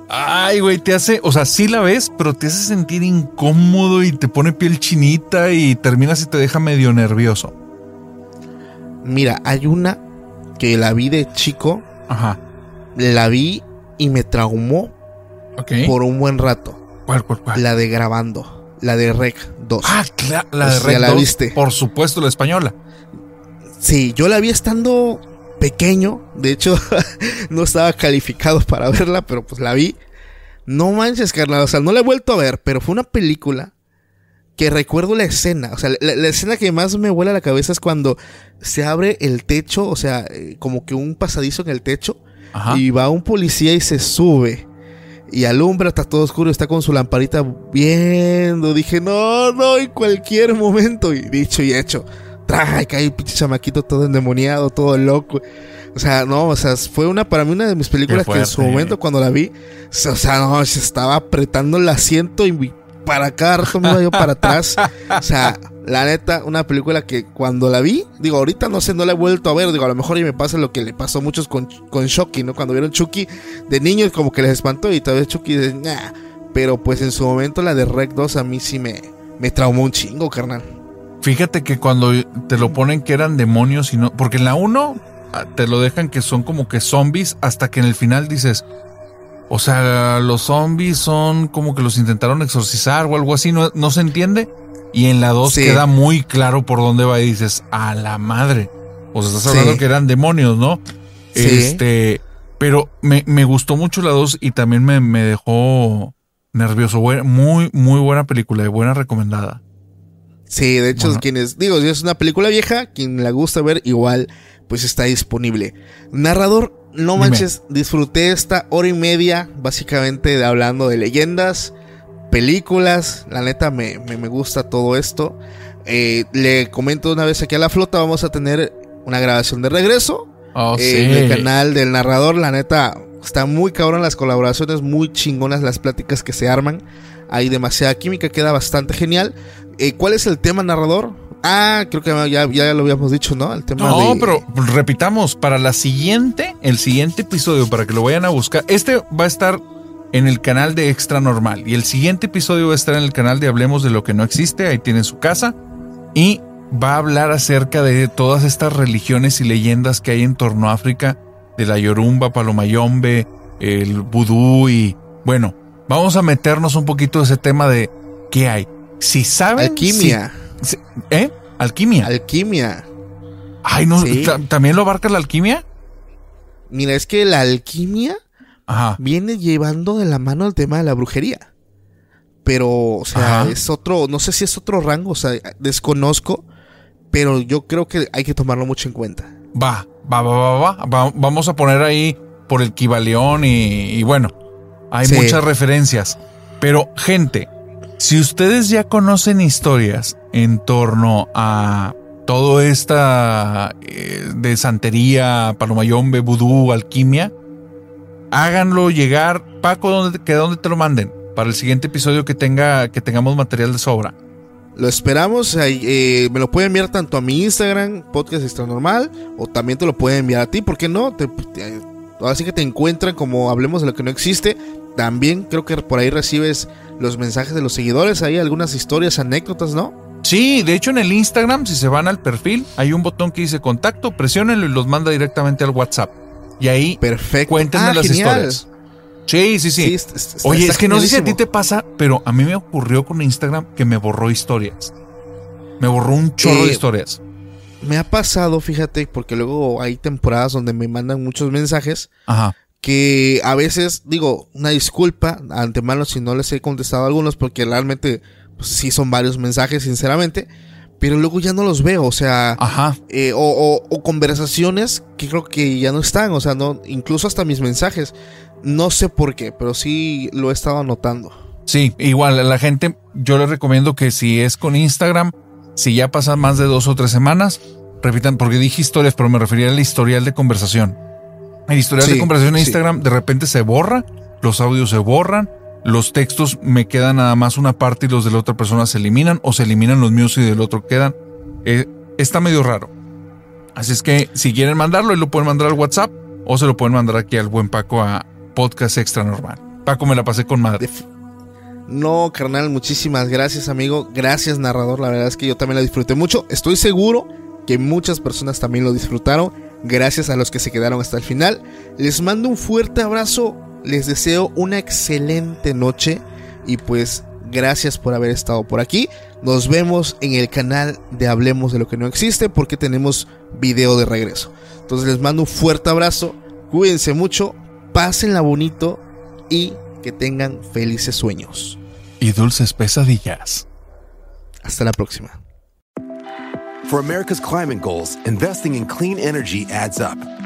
ay, güey, te hace, o sea, sí la ves, pero te hace sentir incómodo y te pone piel chinita y terminas y te deja medio nervioso? Mira, hay una que la vi de chico, Ajá. la vi y me traumó por un buen rato. ¿Cuál, cuál, cuál? La de grabando, la de Rec 2. Ah, claro, la de Pues ya Red la 2, viste. Por supuesto, la española. Sí, yo la vi estando pequeño. De hecho, [laughs] no estaba calificado para verla, pero pues la vi. No manches, carnal. O sea, no la he vuelto a ver, pero fue una película que recuerdo la escena. O sea, la, la escena que más me vuela la cabeza es cuando se abre el techo, o sea, eh, como que un pasadizo en el techo. Ajá. Y va un policía y se sube. Y alumbra, está todo oscuro, está con su lamparita viendo. Dije, no, no, en cualquier momento. Y dicho y hecho. Trae, cae el pinche chamaquito todo endemoniado, todo loco. O sea, no, o sea, fue una, para mí una de mis películas que en su momento cuando la vi, o sea, no, se estaba apretando el asiento y para cada rato me iba yo para atrás. O sea, la neta, una película que cuando la vi, digo, ahorita no sé, no la he vuelto a ver, digo, a lo mejor y me pasa lo que le pasó a muchos con, con Chucky, ¿no? Cuando vieron Chucky de niños como que les espantó y tal vez Chucky de, nah. Pero pues en su momento la de Rec 2 a mí sí me, me traumó un chingo, carnal. Fíjate que cuando te lo ponen que eran demonios y no. Porque en la 1 te lo dejan que son como que zombies hasta que en el final dices. O sea, los zombies son como que los intentaron exorcizar o algo así, no, no se entiende. Y en la 2 Sí. queda muy claro por dónde va y dices, a la madre. O sea, estás hablando Sí. que eran demonios, ¿no? Sí. Este, pero me, me gustó mucho la 2 y también me, me dejó nervioso. Muy, muy buena película y buena recomendada. Sí, de hecho, quienes, digo, si es una película vieja, quien la gusta ver, igual, pues está disponible. Narrador, no manches, disfruté esta hora y media, básicamente hablando de leyendas, películas. La neta, me, me, gusta todo esto. Eh, le comento una vez aquí a la flota, vamos a tener una grabación de regreso. Oh, en el canal del narrador, la neta, está muy cabrón las colaboraciones, muy chingonas las pláticas que se arman. Hay demasiada química, queda bastante genial. Eh, ¿Cuál es el tema narrador? Ah, creo que ya, ya lo habíamos dicho, ¿no? El tema no, pero repitamos, para la siguiente, el siguiente episodio, para que lo vayan a buscar, este va a estar en el canal de Extra Normal y el siguiente episodio va a estar en el canal de Hablemos de lo que no existe, ahí tienen su casa, y va a hablar acerca de todas estas religiones y leyendas que hay en torno a África, de la Yorumba, Palomayombe, el vudú y bueno, vamos a meternos un poquito de ese tema de qué hay. Si saben... Alquimia. ¿Eh? Alquimia. Alquimia. Ay, no, ¿también lo abarca la alquimia? Mira, es que la alquimia viene llevando de la mano el tema de la brujería. Pero, o sea, es otro, no sé si es otro rango, o sea, desconozco, pero yo creo que hay que tomarlo mucho en cuenta. Va, va, va, va, va. Vamos a poner ahí por el Kibaleón y, bueno, hay muchas referencias. Pero, gente, si ustedes ya conocen historias en torno a todo esta eh, de santería, palomayombe, vudú, alquimia, háganlo llegar. Paco, ¿dónde, que dónde te lo manden? Para el siguiente episodio que tenga, que tengamos material de sobra. Lo esperamos. Eh, me lo pueden enviar tanto a mi Instagram, Podcast Extra Normal, o también te lo pueden enviar a ti. ¿Por qué no? así que te encuentran como hablemos de lo que no existe. También creo que por ahí recibes los mensajes de los seguidores. Hay algunas historias, anécdotas, ¿no? Sí, de hecho en el Instagram, si se van al perfil, hay un botón que dice contacto, presionenlo y los manda directamente al WhatsApp. Y ahí Perfecto. cuéntenme ah, las historias. Sí, sí, sí. Oye, es que no sé si a ti te pasa, pero a mí me ocurrió con Instagram que me borró historias. Me borró un chorro de eh, historias. Me ha pasado, fíjate, porque luego hay temporadas donde me mandan muchos mensajes. Ajá. Que a veces, digo, una disculpa antemano si no les he contestado a algunos, porque realmente pues, sí son varios mensajes, sinceramente pero luego ya no los veo, o sea, Ajá. Eh, o, o, conversaciones que creo que ya no están, o sea, no, incluso hasta mis mensajes, no sé por qué, pero sí lo he estado anotando. Sí, igual a la gente, yo les recomiendo que si es con Instagram, si ya pasan más de dos o tres semanas, repitan, porque dije historias, pero me refería al historial de conversación. El historial de conversación en Instagram de repente se borra, los audios se borran, los textos me quedan nada más una parte y los de la otra persona se eliminan o se eliminan los míos y del otro quedan. Eh, está medio raro. Así es que si quieren mandarlo, lo pueden mandar al WhatsApp o se lo pueden mandar aquí al buen Paco a Podcast Extra Normal. Paco me la pasé con madre. No, carnal, muchísimas gracias, amigo. Gracias, narrador. La verdad es que yo también la disfruté mucho. Estoy seguro que muchas personas también lo disfrutaron. Gracias a los que se quedaron hasta el final. Les mando un fuerte abrazo les deseo una excelente noche y pues gracias por haber estado por aquí. Nos vemos en el canal de Hablemos de lo que no existe porque tenemos video de regreso. Entonces les mando un fuerte abrazo, cuídense mucho, pásenla bonito y que tengan felices sueños. Y dulces pesadillas. Hasta la próxima. For America's climate goals, investing in clean energy adds up.